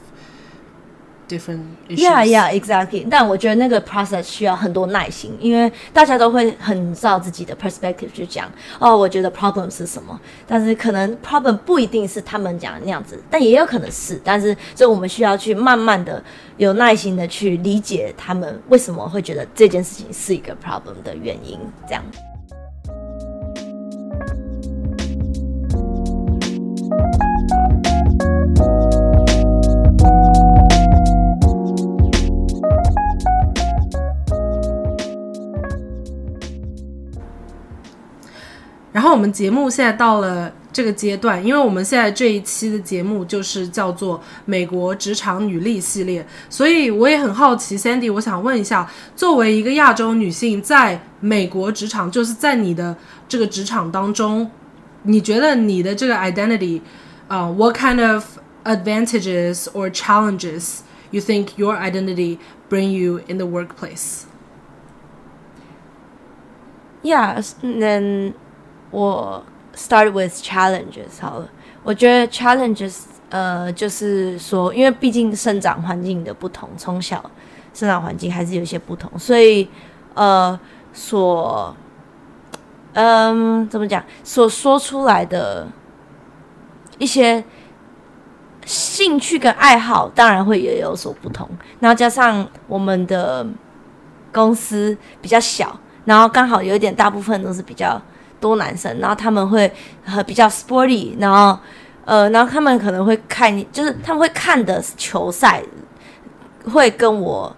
different issues. Yeah, yeah, exactly. 但我觉得那个 process 需要很多耐心，因为大家都会很照自己的 perspective 去讲。哦，我觉得 problem 是什么，但是可能 problem 不一定是他们讲的那样子，但也有可能是。但是，所以我们需要去慢慢的、有耐心的去理解他们为什么会觉得这件事情是一个 problem 的原因，这样。然后我们节目现在到了这个阶段，因为我们现在这一期的节目就是叫做《美国职场女力系列》，所以我也很好奇，Sandy，我想问一下，作为一个亚洲女性，在美国职场，就是在你的这个职场当中，你觉得你的这个 identity，啊、w h a t kind of advantages or challenges you think your identity bring you in the workplace？ Yeah, then 我 start with challenges 好了。我觉得 challenges 呃，就是说，因为毕竟生长环境的不同，从小生长环境还是有一些不同，所以呃，所嗯怎么讲，所说出来的一些兴趣跟爱好，当然会也有所不同。然后加上我们的公司比较小，然后刚好有一点大部分都是比较多男生，然后他们会呃比较 sporty，然后呃，然后他们可能会看，就是他们会看的球赛会跟我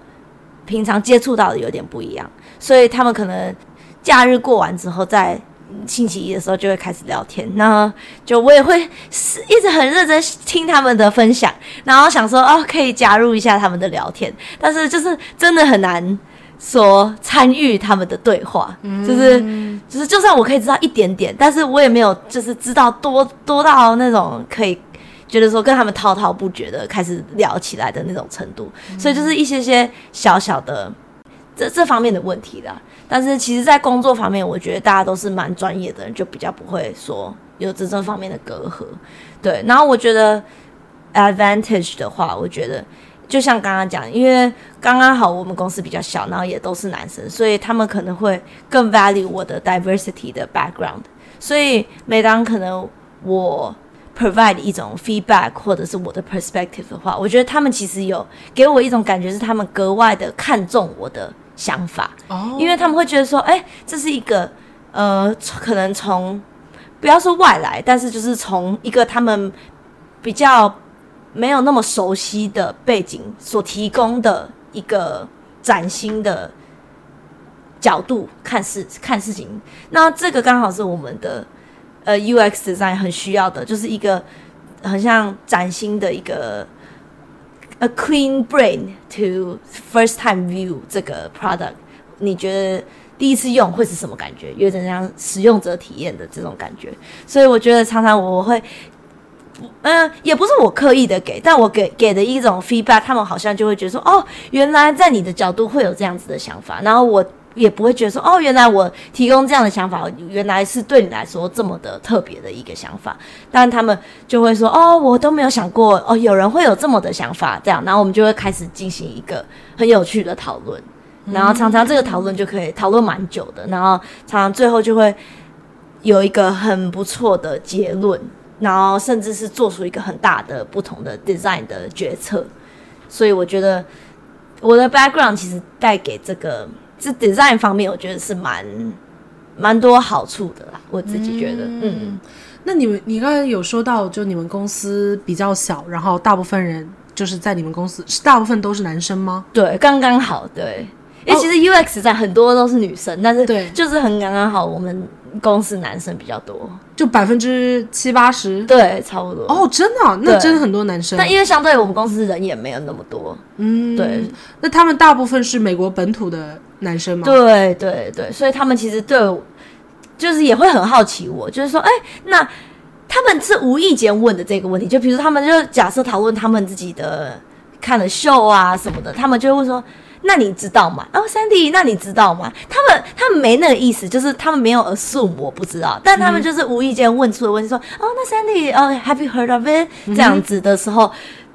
平常接触到的有点不一样，所以他们可能假日过完之后，在星期一的时候就会开始聊天，那就我也会一直很认真听他们的分享，然后想说哦可以加入一下他们的聊天，但是就是真的很难说参与他们的对话，就是就是就算我可以知道一点点，但是我也没有就是知道多多到那种可以觉得说跟他们滔滔不绝的开始聊起来的那种程度，所以就是一些些小小的这这方面的问题啦。但是其实，在工作方面，我觉得大家都是蛮专业的人，就比较不会说有这这方面的隔阂。对，然后我觉得 advantage 的话，我觉得就像刚刚讲，因为刚刚好我们公司比较小，然后也都是男生，所以他们可能会更 value 我的 diversity 的 background。所以每当可能我 provide 一种 feedback 或者是我的 perspective 的话，我觉得他们其实有给我一种感觉，是他们格外的看重我的想法。哦因为他们会觉得说，哎、这是一个呃，可能从不要说外来，但是就是从一个他们比较没有那么熟悉的背景所提供的一个崭新的角度看事看事情。那这个刚好是我们的呃 UX design 很需要的，就是一个很像崭新的一个 a clean brain to first time view 这个 product。你觉得第一次用会是什么感觉？有点像使用者体验的这种感觉。所以我觉得常常我会，嗯、也不是我刻意的给，但我给给的一种 feedback，他们好像就会觉得说，哦，原来在你的角度会有这样子的想法，然后我。也不会觉得说哦，原来我提供这样的想法，原来是对你来说这么的特别的一个想法。但他们就会说哦，我都没有想过哦，有人会有这么的想法，这样，然后我们就会开始进行一个很有趣的讨论。然后常常这个讨论就可以讨论蛮久的，然后常常最后就会有一个很不错的结论，然后甚至是做出一个很大的不同的 design 的决策。所以我觉得我的 background 其实带给这个这 design 方面，我觉得是蛮蛮多好处的啦。我自己觉得，嗯那你们，你刚才有说到，就你们公司比较小，然后大部分人就是在你们公司，是大部分都是男生吗？对，刚刚好，对。因为其实 UX 在很多都是女生，但是对就是很刚刚好，我们公司男生比较多，就百分之七八十？对，差不多。哦，真的啊、那真的很多男生。但因为相对我们公司人也没有那么多，嗯，对，那他们大部分是美国本土的男生吗？对对对，所以他们其实对我就是也会很好奇我，就是说，哎，那他们是无意间问的这个问题，就比如他们就假设讨论他们自己的看的秀啊什么的，他们就会说，那你知道吗？哦，Sandy，那你知道吗？他们他们没那个意思，就是他们没有 assume 我不知道，但他们就是无意间问出了问题，说，哦，那 Sandy，哦，Have you heard of it？这样子的时候。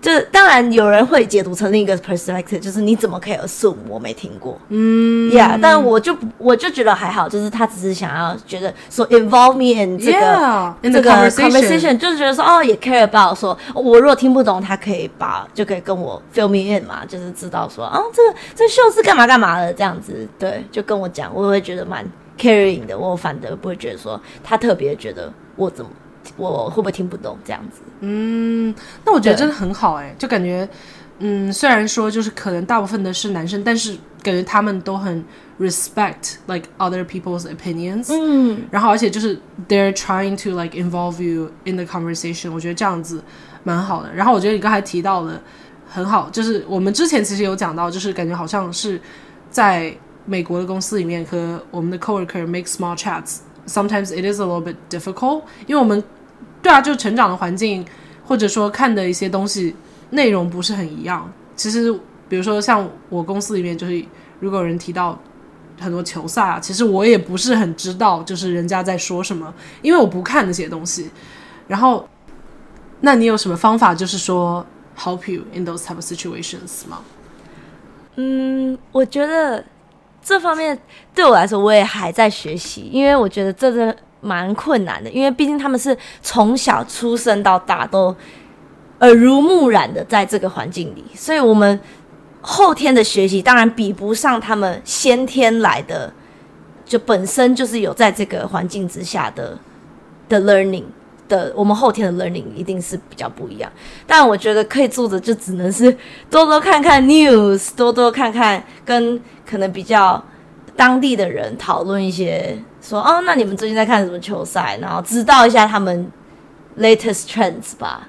就当然有人会解读成另一个 perspective，就是你怎么可以 assume 我没听过？嗯，Yeah，但我就我就觉得还好，就是他只是想要觉得说 involve me in 这个这个 conversation，就是觉得说哦也 care about 说我如果听不懂，他可以把就可以跟我 fill me in 嘛，就是知道说啊这个这秀是干嘛干嘛的这样子，对，就跟我讲，我会觉得蛮 caring 的，我反而不会觉得说他特别觉得我怎么。我会不会听不懂这样子？嗯，那我觉得真的很好哎，就感觉，嗯，虽然说就是可能大部分的是男生，但是感觉他们都很 respect like other people's opinions。嗯，然后而且就是 they're trying to like involve you in the conversation。我觉得这样子蛮好的。然后我觉得你刚才提到的很好，就是我们之前其实有讲到，就是感觉好像是在美国的公司里面和我们的 coworker make small chats。Sometimes it is a little bit difficult，因为我们对啊，就成长的环境，或者说看的一些东西内容不是很一样。其实，比如说像我公司里面，就是如果有人提到很多球赛啊，其实我也不是很知道，就是人家在说什么，因为我不看那些东西。然后，那你有什么方法，就是说 help you in those type of situations 吗？嗯，我觉得。这方面对我来说，我也还在学习，因为我觉得这个蛮困难的，因为毕竟他们是从小出生到大都耳濡目染的在这个环境里，所以我们后天的学习当然比不上他们先天来的，就本身就是有在这个环境之下的的 learning 的，我们后天的 learning 一定是比较不一样。但我觉得可以做的就只能是多多看看 news，多多看看跟。可能比较当地的人讨论一些，说哦，那你们最近在看什么球赛？然后知道一下他们 latest trends 吧。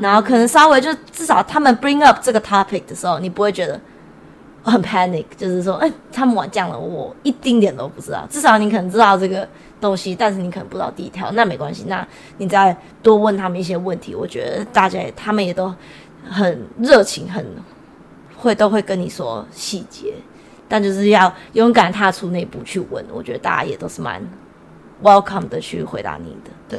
然后可能稍微就至少他们 bring up 这个 topic 的时候，你不会觉得很 panic，就是说，哎，他们玩这样了，我一丁点都不知道。至少你可能知道这个东西，但是你可能不知道第一条，那没关系。那你再多问他们一些问题，我觉得大家他们也都很热情，很会都会跟你说细节。但就是要勇敢踏出那步去问，我觉得大家也都是蛮 welcome 的去回答你的。对，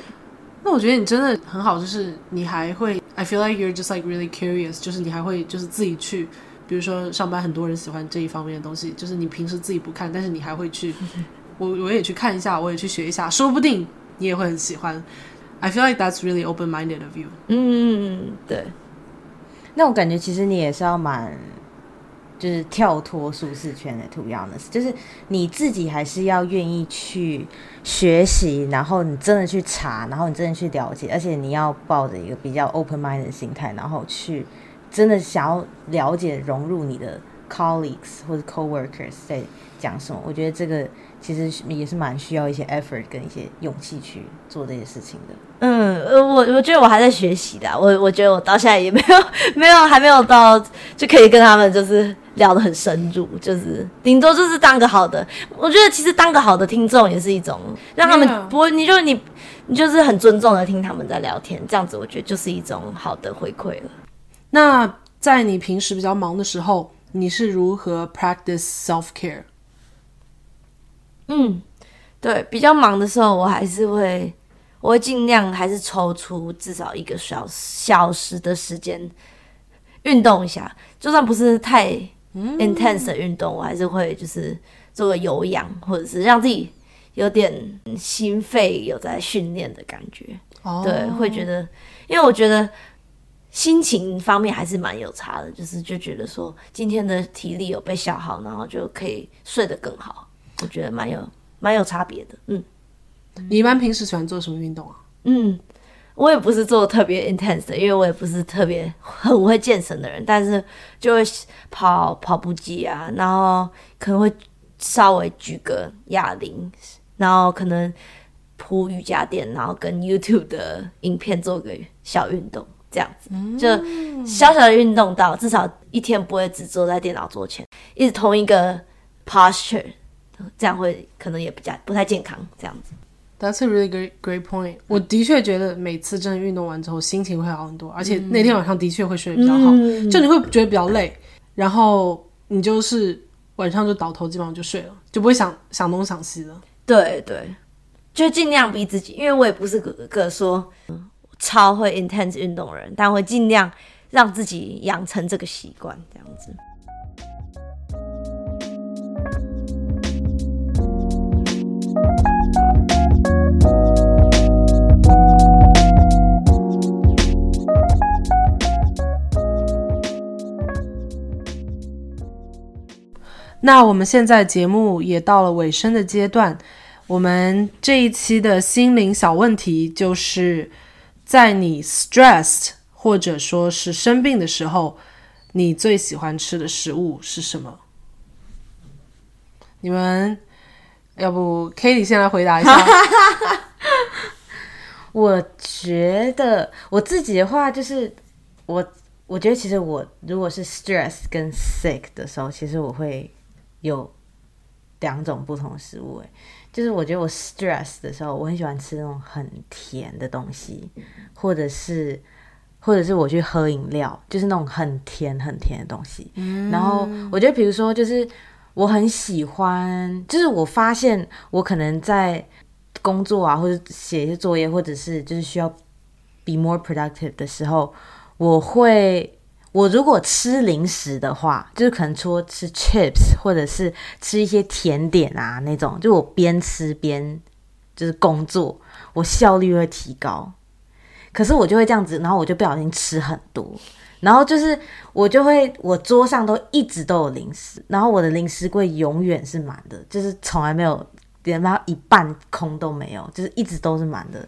那我觉得你真的很好，就是你还会，I feel like you're just like really curious，就是你还会就是自己去，比如说上班很多人喜欢这一方面的东西，就是你平时自己不看，但是你还会去，我我也去看一下，我也去学一下，说不定你也会很喜欢。I feel like that's really open-minded of you。嗯，对。那我感觉其实你也是要蛮。就是跳脱舒适圈的，to be honest，就是你自己还是要愿意去学习，然后你真的去查，然后你真的去了解，而且你要抱着一个比较 open mind 的心态，然后去真的想要了解融入你的 colleagues 或者 coworkers 在讲什么。我觉得这个其实也是蛮需要一些 effort 跟一些勇气去做这些事情的。嗯，呃，我我觉得我还在学习的，我我觉得我到现在也没有 (laughs) 没有还没有到就可以跟他们就是聊得很深入，就是顶多就是当个好的。我觉得其实当个好的听众也是一种让他们不会，你就你你就是很尊重的听他们在聊天，这样子我觉得就是一种好的回馈了。那在你平时比较忙的时候，你是如何 practice self care？嗯，对，比较忙的时候，我还是会。我会尽量还是抽出至少一个小小时的时间运动一下，就算不是太 intense 的运动，我还是会就是做个有氧，或者是让自己有点心肺有在训练的感觉。哦对，会觉得，因为我觉得心情方面还是蛮有差的，就是就觉得说今天的体力有被消耗，然后就可以睡得更好。我觉得蛮有蛮有差别的，嗯。你一般平时喜欢做什么运动啊？嗯，我也不是做特别 intense 的，因为我也不是特别很会健身的人，但是就会跑跑步机啊，然后可能会稍微举个哑铃，然后可能铺瑜伽垫，然后跟 YouTube 的影片做个小运动，这样子就小小的运动到至少一天不会只坐在电脑桌前，一直同一个 posture，这样会可能也比较不太健康，这样子。That's a really great great point。我的确觉得每次真的运动完之后心情会好很多，而且那天晚上的确会睡得比较好。就你会觉得比较累，然后你就是晚上就倒头，基本上就睡了，就不会想想东想西了。对对，就尽量逼自己，因为我也不是个个说嗯超会 intense 运动的人，但会尽量让自己养成这个习惯，这样子。那我们现在节目也到了尾声的阶段，我们这一期的心灵小问题就是在你 stressed 或者说是生病的时候，你最喜欢吃的食物是什么？你们要不 k a t i e 先来回答一下？(laughs) 我觉得我自己的话，就是我我觉得其实我如果是 stress 跟 sick 的时候，其实我会有两种不同的食物。哎，就是我觉得我 stress 的时候，我很喜欢吃那种很甜的东西，或者是或者是我去喝饮料，就是那种很甜很甜的东西。然后我觉得，比如说，就是我很喜欢，就是我发现我可能在。工作啊，或者写一些作业，或者是就是需要 be more productive 的时候，我会我如果吃零食的话，就是可能说吃 chips 或者是吃一些甜点啊那种，就我边吃边就是工作，我效率会提高。可是我就会这样子，然后我就不小心吃很多，然后就是我就会我桌上都一直都有零食，然后我的零食柜永远是满的，就是从来没有。连到一半空都没有，就是一直都是满的。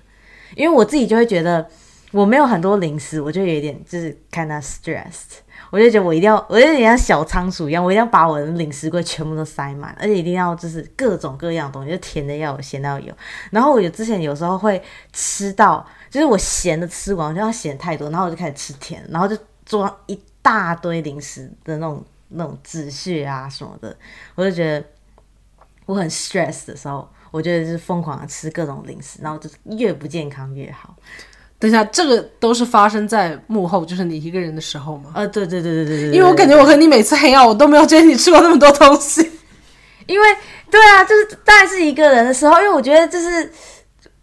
因为我自己就会觉得我没有很多零食，我就有点就是 kinda stressed，我就觉得我一定要，我有点像小仓鼠一样，我一定要把我的零食柜全部都塞满，而且一定要就是各种各样的东西，就甜的要有，咸的要有。然后我有之前有时候会吃到，就是我咸的吃完，我就要咸太多，然后我就开始吃甜，然后就装一大堆零食的那种那种止血啊什么的，我就觉得。我很 stress 的时候，我觉得是疯狂的吃各种零食，然后就是越不健康越好。等一下，这个都是发生在幕后，就是你一个人的时候吗？呃，对对对对对对。因为我感觉我和你每次黑曜我都没有觉得你吃过那么多东西。因为，对啊，就是当然是一个人的时候，因为我觉得就是。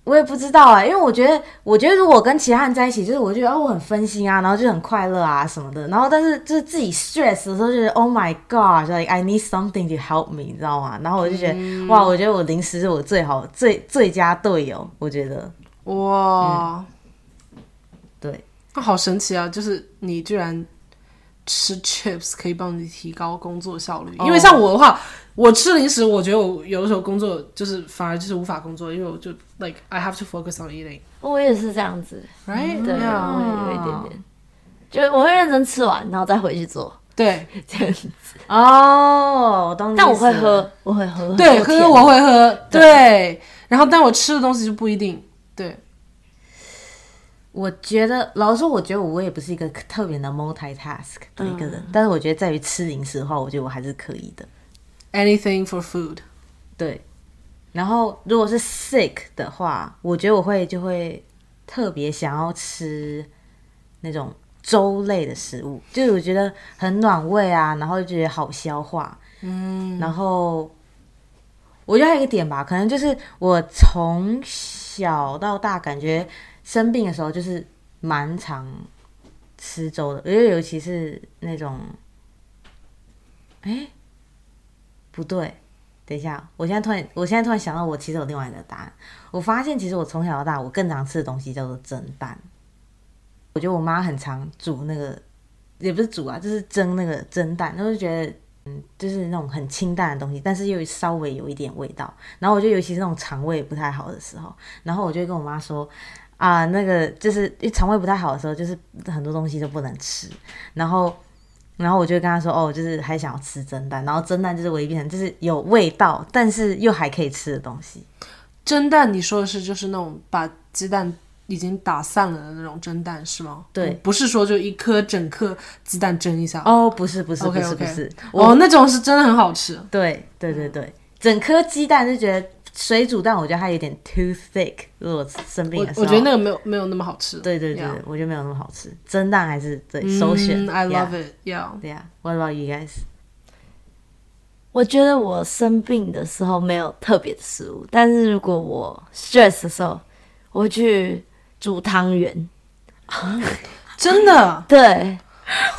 我也不知道啊，因为我觉得，我觉得如果跟其他人在一起，就是我觉得哦，我很分心啊，然后就很快乐啊什么的。然后，但是就是自己 stress 的时候，就是 Oh my God，like I need something to help me，你知道吗？然后我就觉得，哇，我觉得我零食是我最好最最佳队友，我觉得，哇，对，那好神奇啊！就是你居然吃 chips 可以帮你提高工作效率，因为像我的话。我吃零食，我觉得我有的时候工作就是反而就是无法工作，因为我就 like I have to focus on eating。我也是这样子，right？对，我有一点点，就我会认真吃完，然后再回去做。对，(laughs) 这样子。哦，但我会喝，我会喝。对，喝我会喝。对，然后但我吃的东西就不一定。对，我觉得老实说，我觉得我也不是一个特别的 multitask 的一个人，但是我觉得在于吃零食的话，我觉得我还是可以的。Anything for food，对。然后如果是 sick 的话，我觉得我会就会特别想要吃那种粥类的食物，就是我觉得很暖胃啊，然后就觉得好消化。嗯。然后我觉得还有一个点吧，可能就是我从小到大感觉生病的时候就是蛮常吃粥的，因为尤其是那种，哎。不对，等一下，我现在突然，我现在突然想到，我其实有另外一个答案。我发现，其实我从小到大，我更常吃的东西叫做蒸蛋。我觉得我妈很常煮那个，也不是煮啊，就是蒸那个蒸蛋，然后就觉得，嗯，就是那种很清淡的东西，但是又稍微有一点味道。然后我就尤其是那种肠胃不太好的时候，然后我就跟我妈说，啊，那个就是肠胃不太好的时候，就是很多东西都不能吃，然后。然后我就跟他说：“哦，就是还想要吃蒸蛋，然后蒸蛋就是唯一变成就是有味道，但是又还可以吃的东西。蒸蛋，你说的是就是那种把鸡蛋已经打散了的那种蒸蛋是吗？对，不是说就一颗整颗鸡蛋蒸一下。哦，不是，不是，不是，不是，哦，那种是真的很好吃。对，对，对，对，整颗鸡蛋就觉得。”水煮蛋我觉得它有点 too thick，如果生病的时候，我觉得那个没有没有那么好吃。对对对，我觉得没有那么好吃。蒸蛋还是对首选。I love it. Yeah. Yeah. What about you guys? 我觉得我生病的时候没有特别的食物，但是如果我 stress 的时候，我会去煮汤圆。(laughs) 真的，对，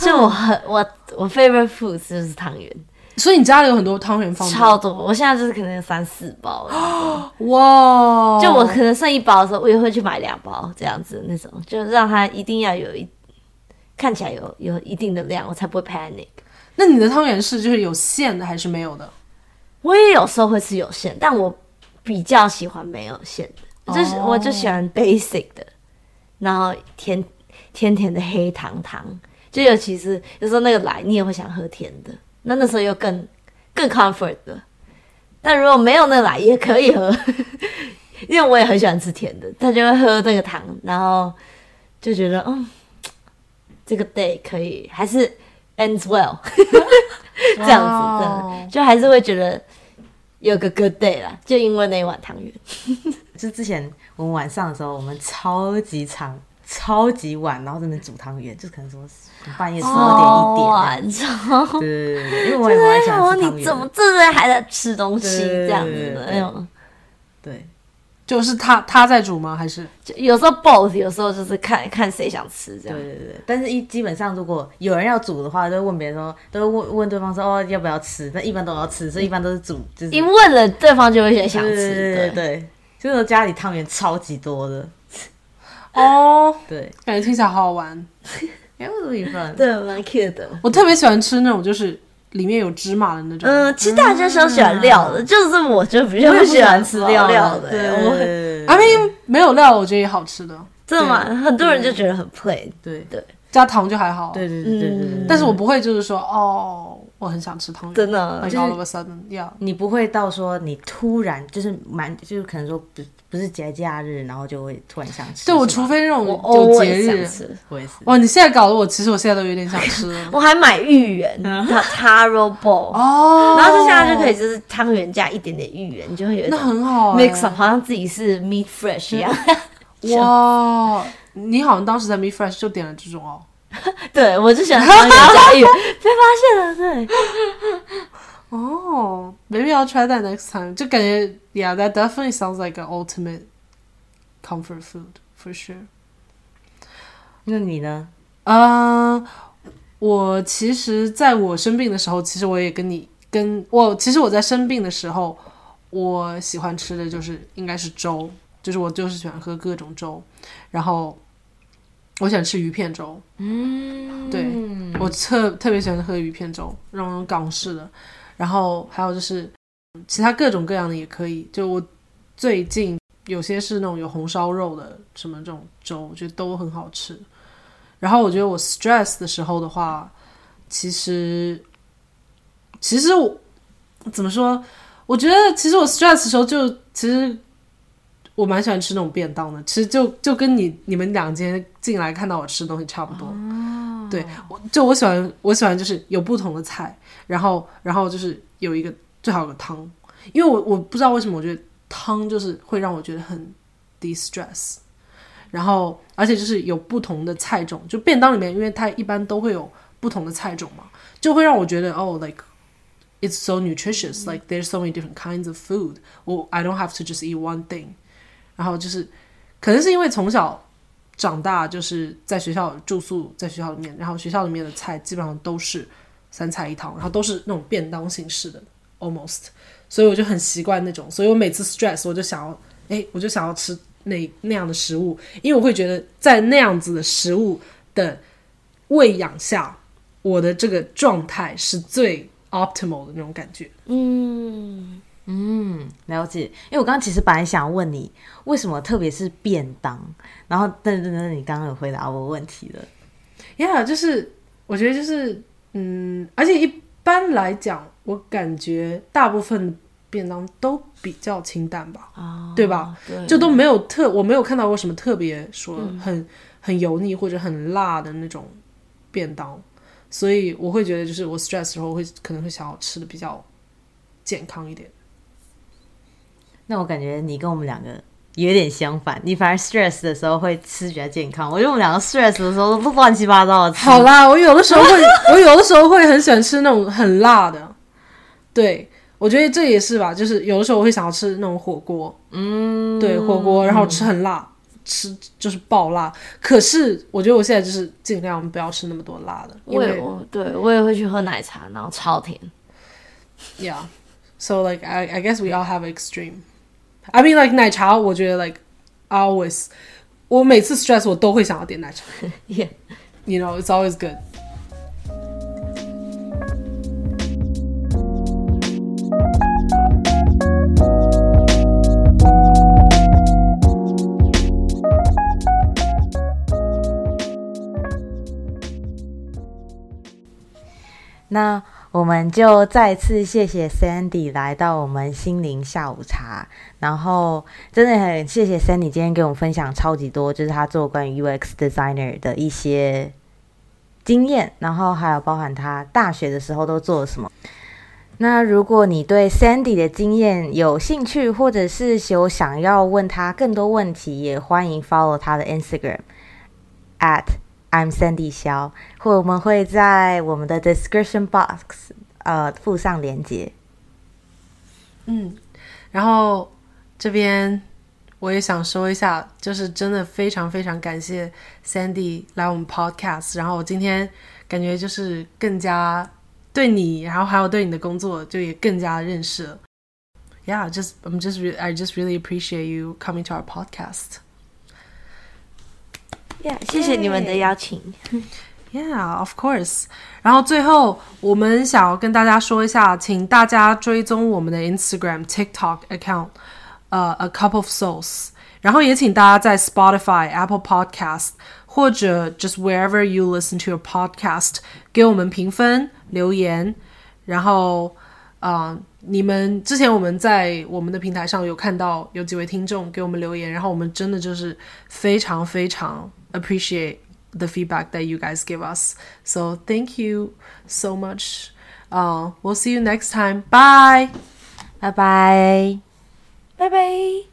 就我很我我 favorite food 就是汤圆，所以你家里有很多汤圆放超多。我现在就是可能有三四包，(gasps) 哇！就我可能剩一包的时候，我也会去买两包这样子那种，就让它一定要有一看起来有有一定的量，我才不会 panic。那你的汤圆是就是有馅的还是没有的？我也有时候会吃有馅，但我比较喜欢没有馅的，就是哦我就喜欢 basic 的，然后甜甜甜的黑糖糖，就尤其是有时候那个来你也会想喝甜的，那那时候又更更 comfort 的。但如果没有那个来也可以喝，(laughs) 因为我也很喜欢吃甜的，他就会喝那个糖，然后就觉得嗯，这个 day 可以还是 ends well (laughs) 这样子的，就还是会觉得有个 good day 啦，就因为那一碗汤圆。(laughs) 就之前我们晚上的时候，我们超级长、超级晚，然后在那煮汤圆，就可能什么半夜十二点、一点。晚上，对对对对，因为我也很爱喜欢哦，吃汤你怎么圆。这人还在吃东西这样子的那种？对，就是他他在煮吗？还是就有时候 both，有时候就是看看谁想吃这样。对对对，但是一基本上如果有人要煮的话，都会问别人说，都会问问对方说哦要不要吃，那一般都要吃，所以一般都是煮，就是一问了，对方就会先想对吃。对对对，就是家里汤圆超级多的，哦，对，感觉听起来好好玩。(laughs) 哎，为什么一份？对，蛮 cute 的。我特别喜欢吃那种就是里面有芝麻的那种。嗯，其实大家都喜欢料的，就是我就比较不喜喜欢欢吃料料的，对。我对对对 I mean 没有料，我觉得也好吃的，真的吗？很多人就觉得很 plain。对对加糖就还好。对对对对对对，但是我不会就是说哦，我很想吃汤圆，真的 of a sudden，yeah。你不会到说你突然就是蛮就是可能说不不是节假日，然后就会突然想吃。对我除非那种我有 always 节日，想吃。我也是，哇，你现在搞得我其实我现在都有点想吃。(laughs) 我还买芋圆，它 taro ball，哦，然后就现在就可以就是汤圆加一点点芋圆，你就会有那很好欸 mix up，好像自己是 meat fresh 一样。(laughs) 哇，你好像当时在 meat Fresh 就点了这种哦。(laughs) 对，我就喜欢汤圆加芋圆，被发现了，对。哦，maybe I'll try that next time。就感觉，yeah, that definitely sounds like an ultimate comfort food for sure。那你呢？嗯、我其实在我生病的时候，其实我也跟你跟我，其实我在生病的时候，我喜欢吃的就是应该是粥，就是我就是喜欢喝各种粥，然后我喜欢吃鱼片粥，嗯，对我特特别喜欢喝鱼片粥，那种港式的，然后还有就是其他各种各样的也可以。就我最近有些是那种有红烧肉的什么这种粥，我觉得都很好吃。然后我觉得我 stress 的时候的话，其实其实我怎么说？我觉得其实我 stress 的时候就其实我蛮喜欢吃那种便当的，其实就就跟你你们两间进来看到我吃的东西差不多。对，我就我喜欢我喜欢就是有不同的菜，然后然后就是有一个最好有个汤，因为我我不知道为什么我觉得汤就是会让我觉得很 distress，然后而且就是有不同的菜种，就便当里面，因为它一般都会有不同的菜种嘛，就会让我觉得哦，like it's so nutritious, like there's so many different kinds of food. 我 I don't have to just eat one thing. 然后就是可能是因为从小长大就是在学校住宿，在学校里面，然后学校里面的菜基本上都是三菜一汤，然后都是那种便当形式的 almost，所以我就很习惯那种，所以我每次 stress 我就想要，哎，我就想要吃那那样的食物，因为我会觉得在那样子的食物的喂养下，我的这个状态是最 optimal 的那种感觉。嗯，嗯，了解。因为我刚刚其实本来想问你，为什么特别是便当，然后但但但你刚刚有回答我问题了。Yeah，就是我觉得就是嗯，而且一般来讲，我感觉大部分便当都比较清淡吧，哦对吧？对，就都没有特，我没有看到过什么特别说很、很油腻或者很辣的那种便当，所以我会觉得就是我 stress 的时候会可能会想要吃的比较健康一点。那我感觉你跟我们两个有点相反，你反而 stress 的时候会吃比较健康，我觉得我们两个 stress 的时候都乱七八糟的吃。好啦，我有的时候会，我有的时候会很喜欢吃那种很辣的，对，我觉得这也是吧，就是有的时候我会想要吃那种火锅，嗯，对，火锅，然后吃很辣，吃就是爆辣。可是我觉得我现在就是尽量不要吃那么多辣的，因我也为我对我也会去喝奶茶，然后超甜。Yeah. So like I I guess we all have extreme. I mean like 奶茶，我觉得 like I always 我每次 stress 我都会想要点奶茶。 Yeah. (laughs) You know, it's always good. 那 我们就再次谢谢 Sandy 来到我们心灵下午茶，然后真的很谢谢 Sandy 今天给我们分享超级多，就是他做关于 UX designer 的一些经验，然后还有包含他大学的时候都做了什么。那如果你对 Sandy 的经验有兴趣，或者是有想要问他更多问题，也欢迎 follow 他的 Instagram at I'm Sandy 肖，或我们会在我们的 description box 呃附上连接。嗯，然后这边我也想说一下，就是真的非常非常感谢 Sandy 来我们 podcast，然后我今天感觉就是更加对你，然后还有对你的工作就也更加认识了。Yeah, just I'm just re- I just really appreciate you coming to our podcast. Yeah，谢谢你们的邀请。Yeah, of course. 然后最后，我们想要跟大家说一下，请大家追踪我们的 Instagram、TikTok account，呃、a cup of souls。然后也请大家在 Spotify、Apple Podcast 或者 just wherever you listen to your podcast 给我们评分、留言。然后，呃，你们之前我们在我们的平台上有看到有几位听众给我们留言，然后我们真的就是非常非常 appreciate the feedback that you guys give us. So thank you so much. Uh, we'll see you next time. Bye. Bye bye. Bye bye.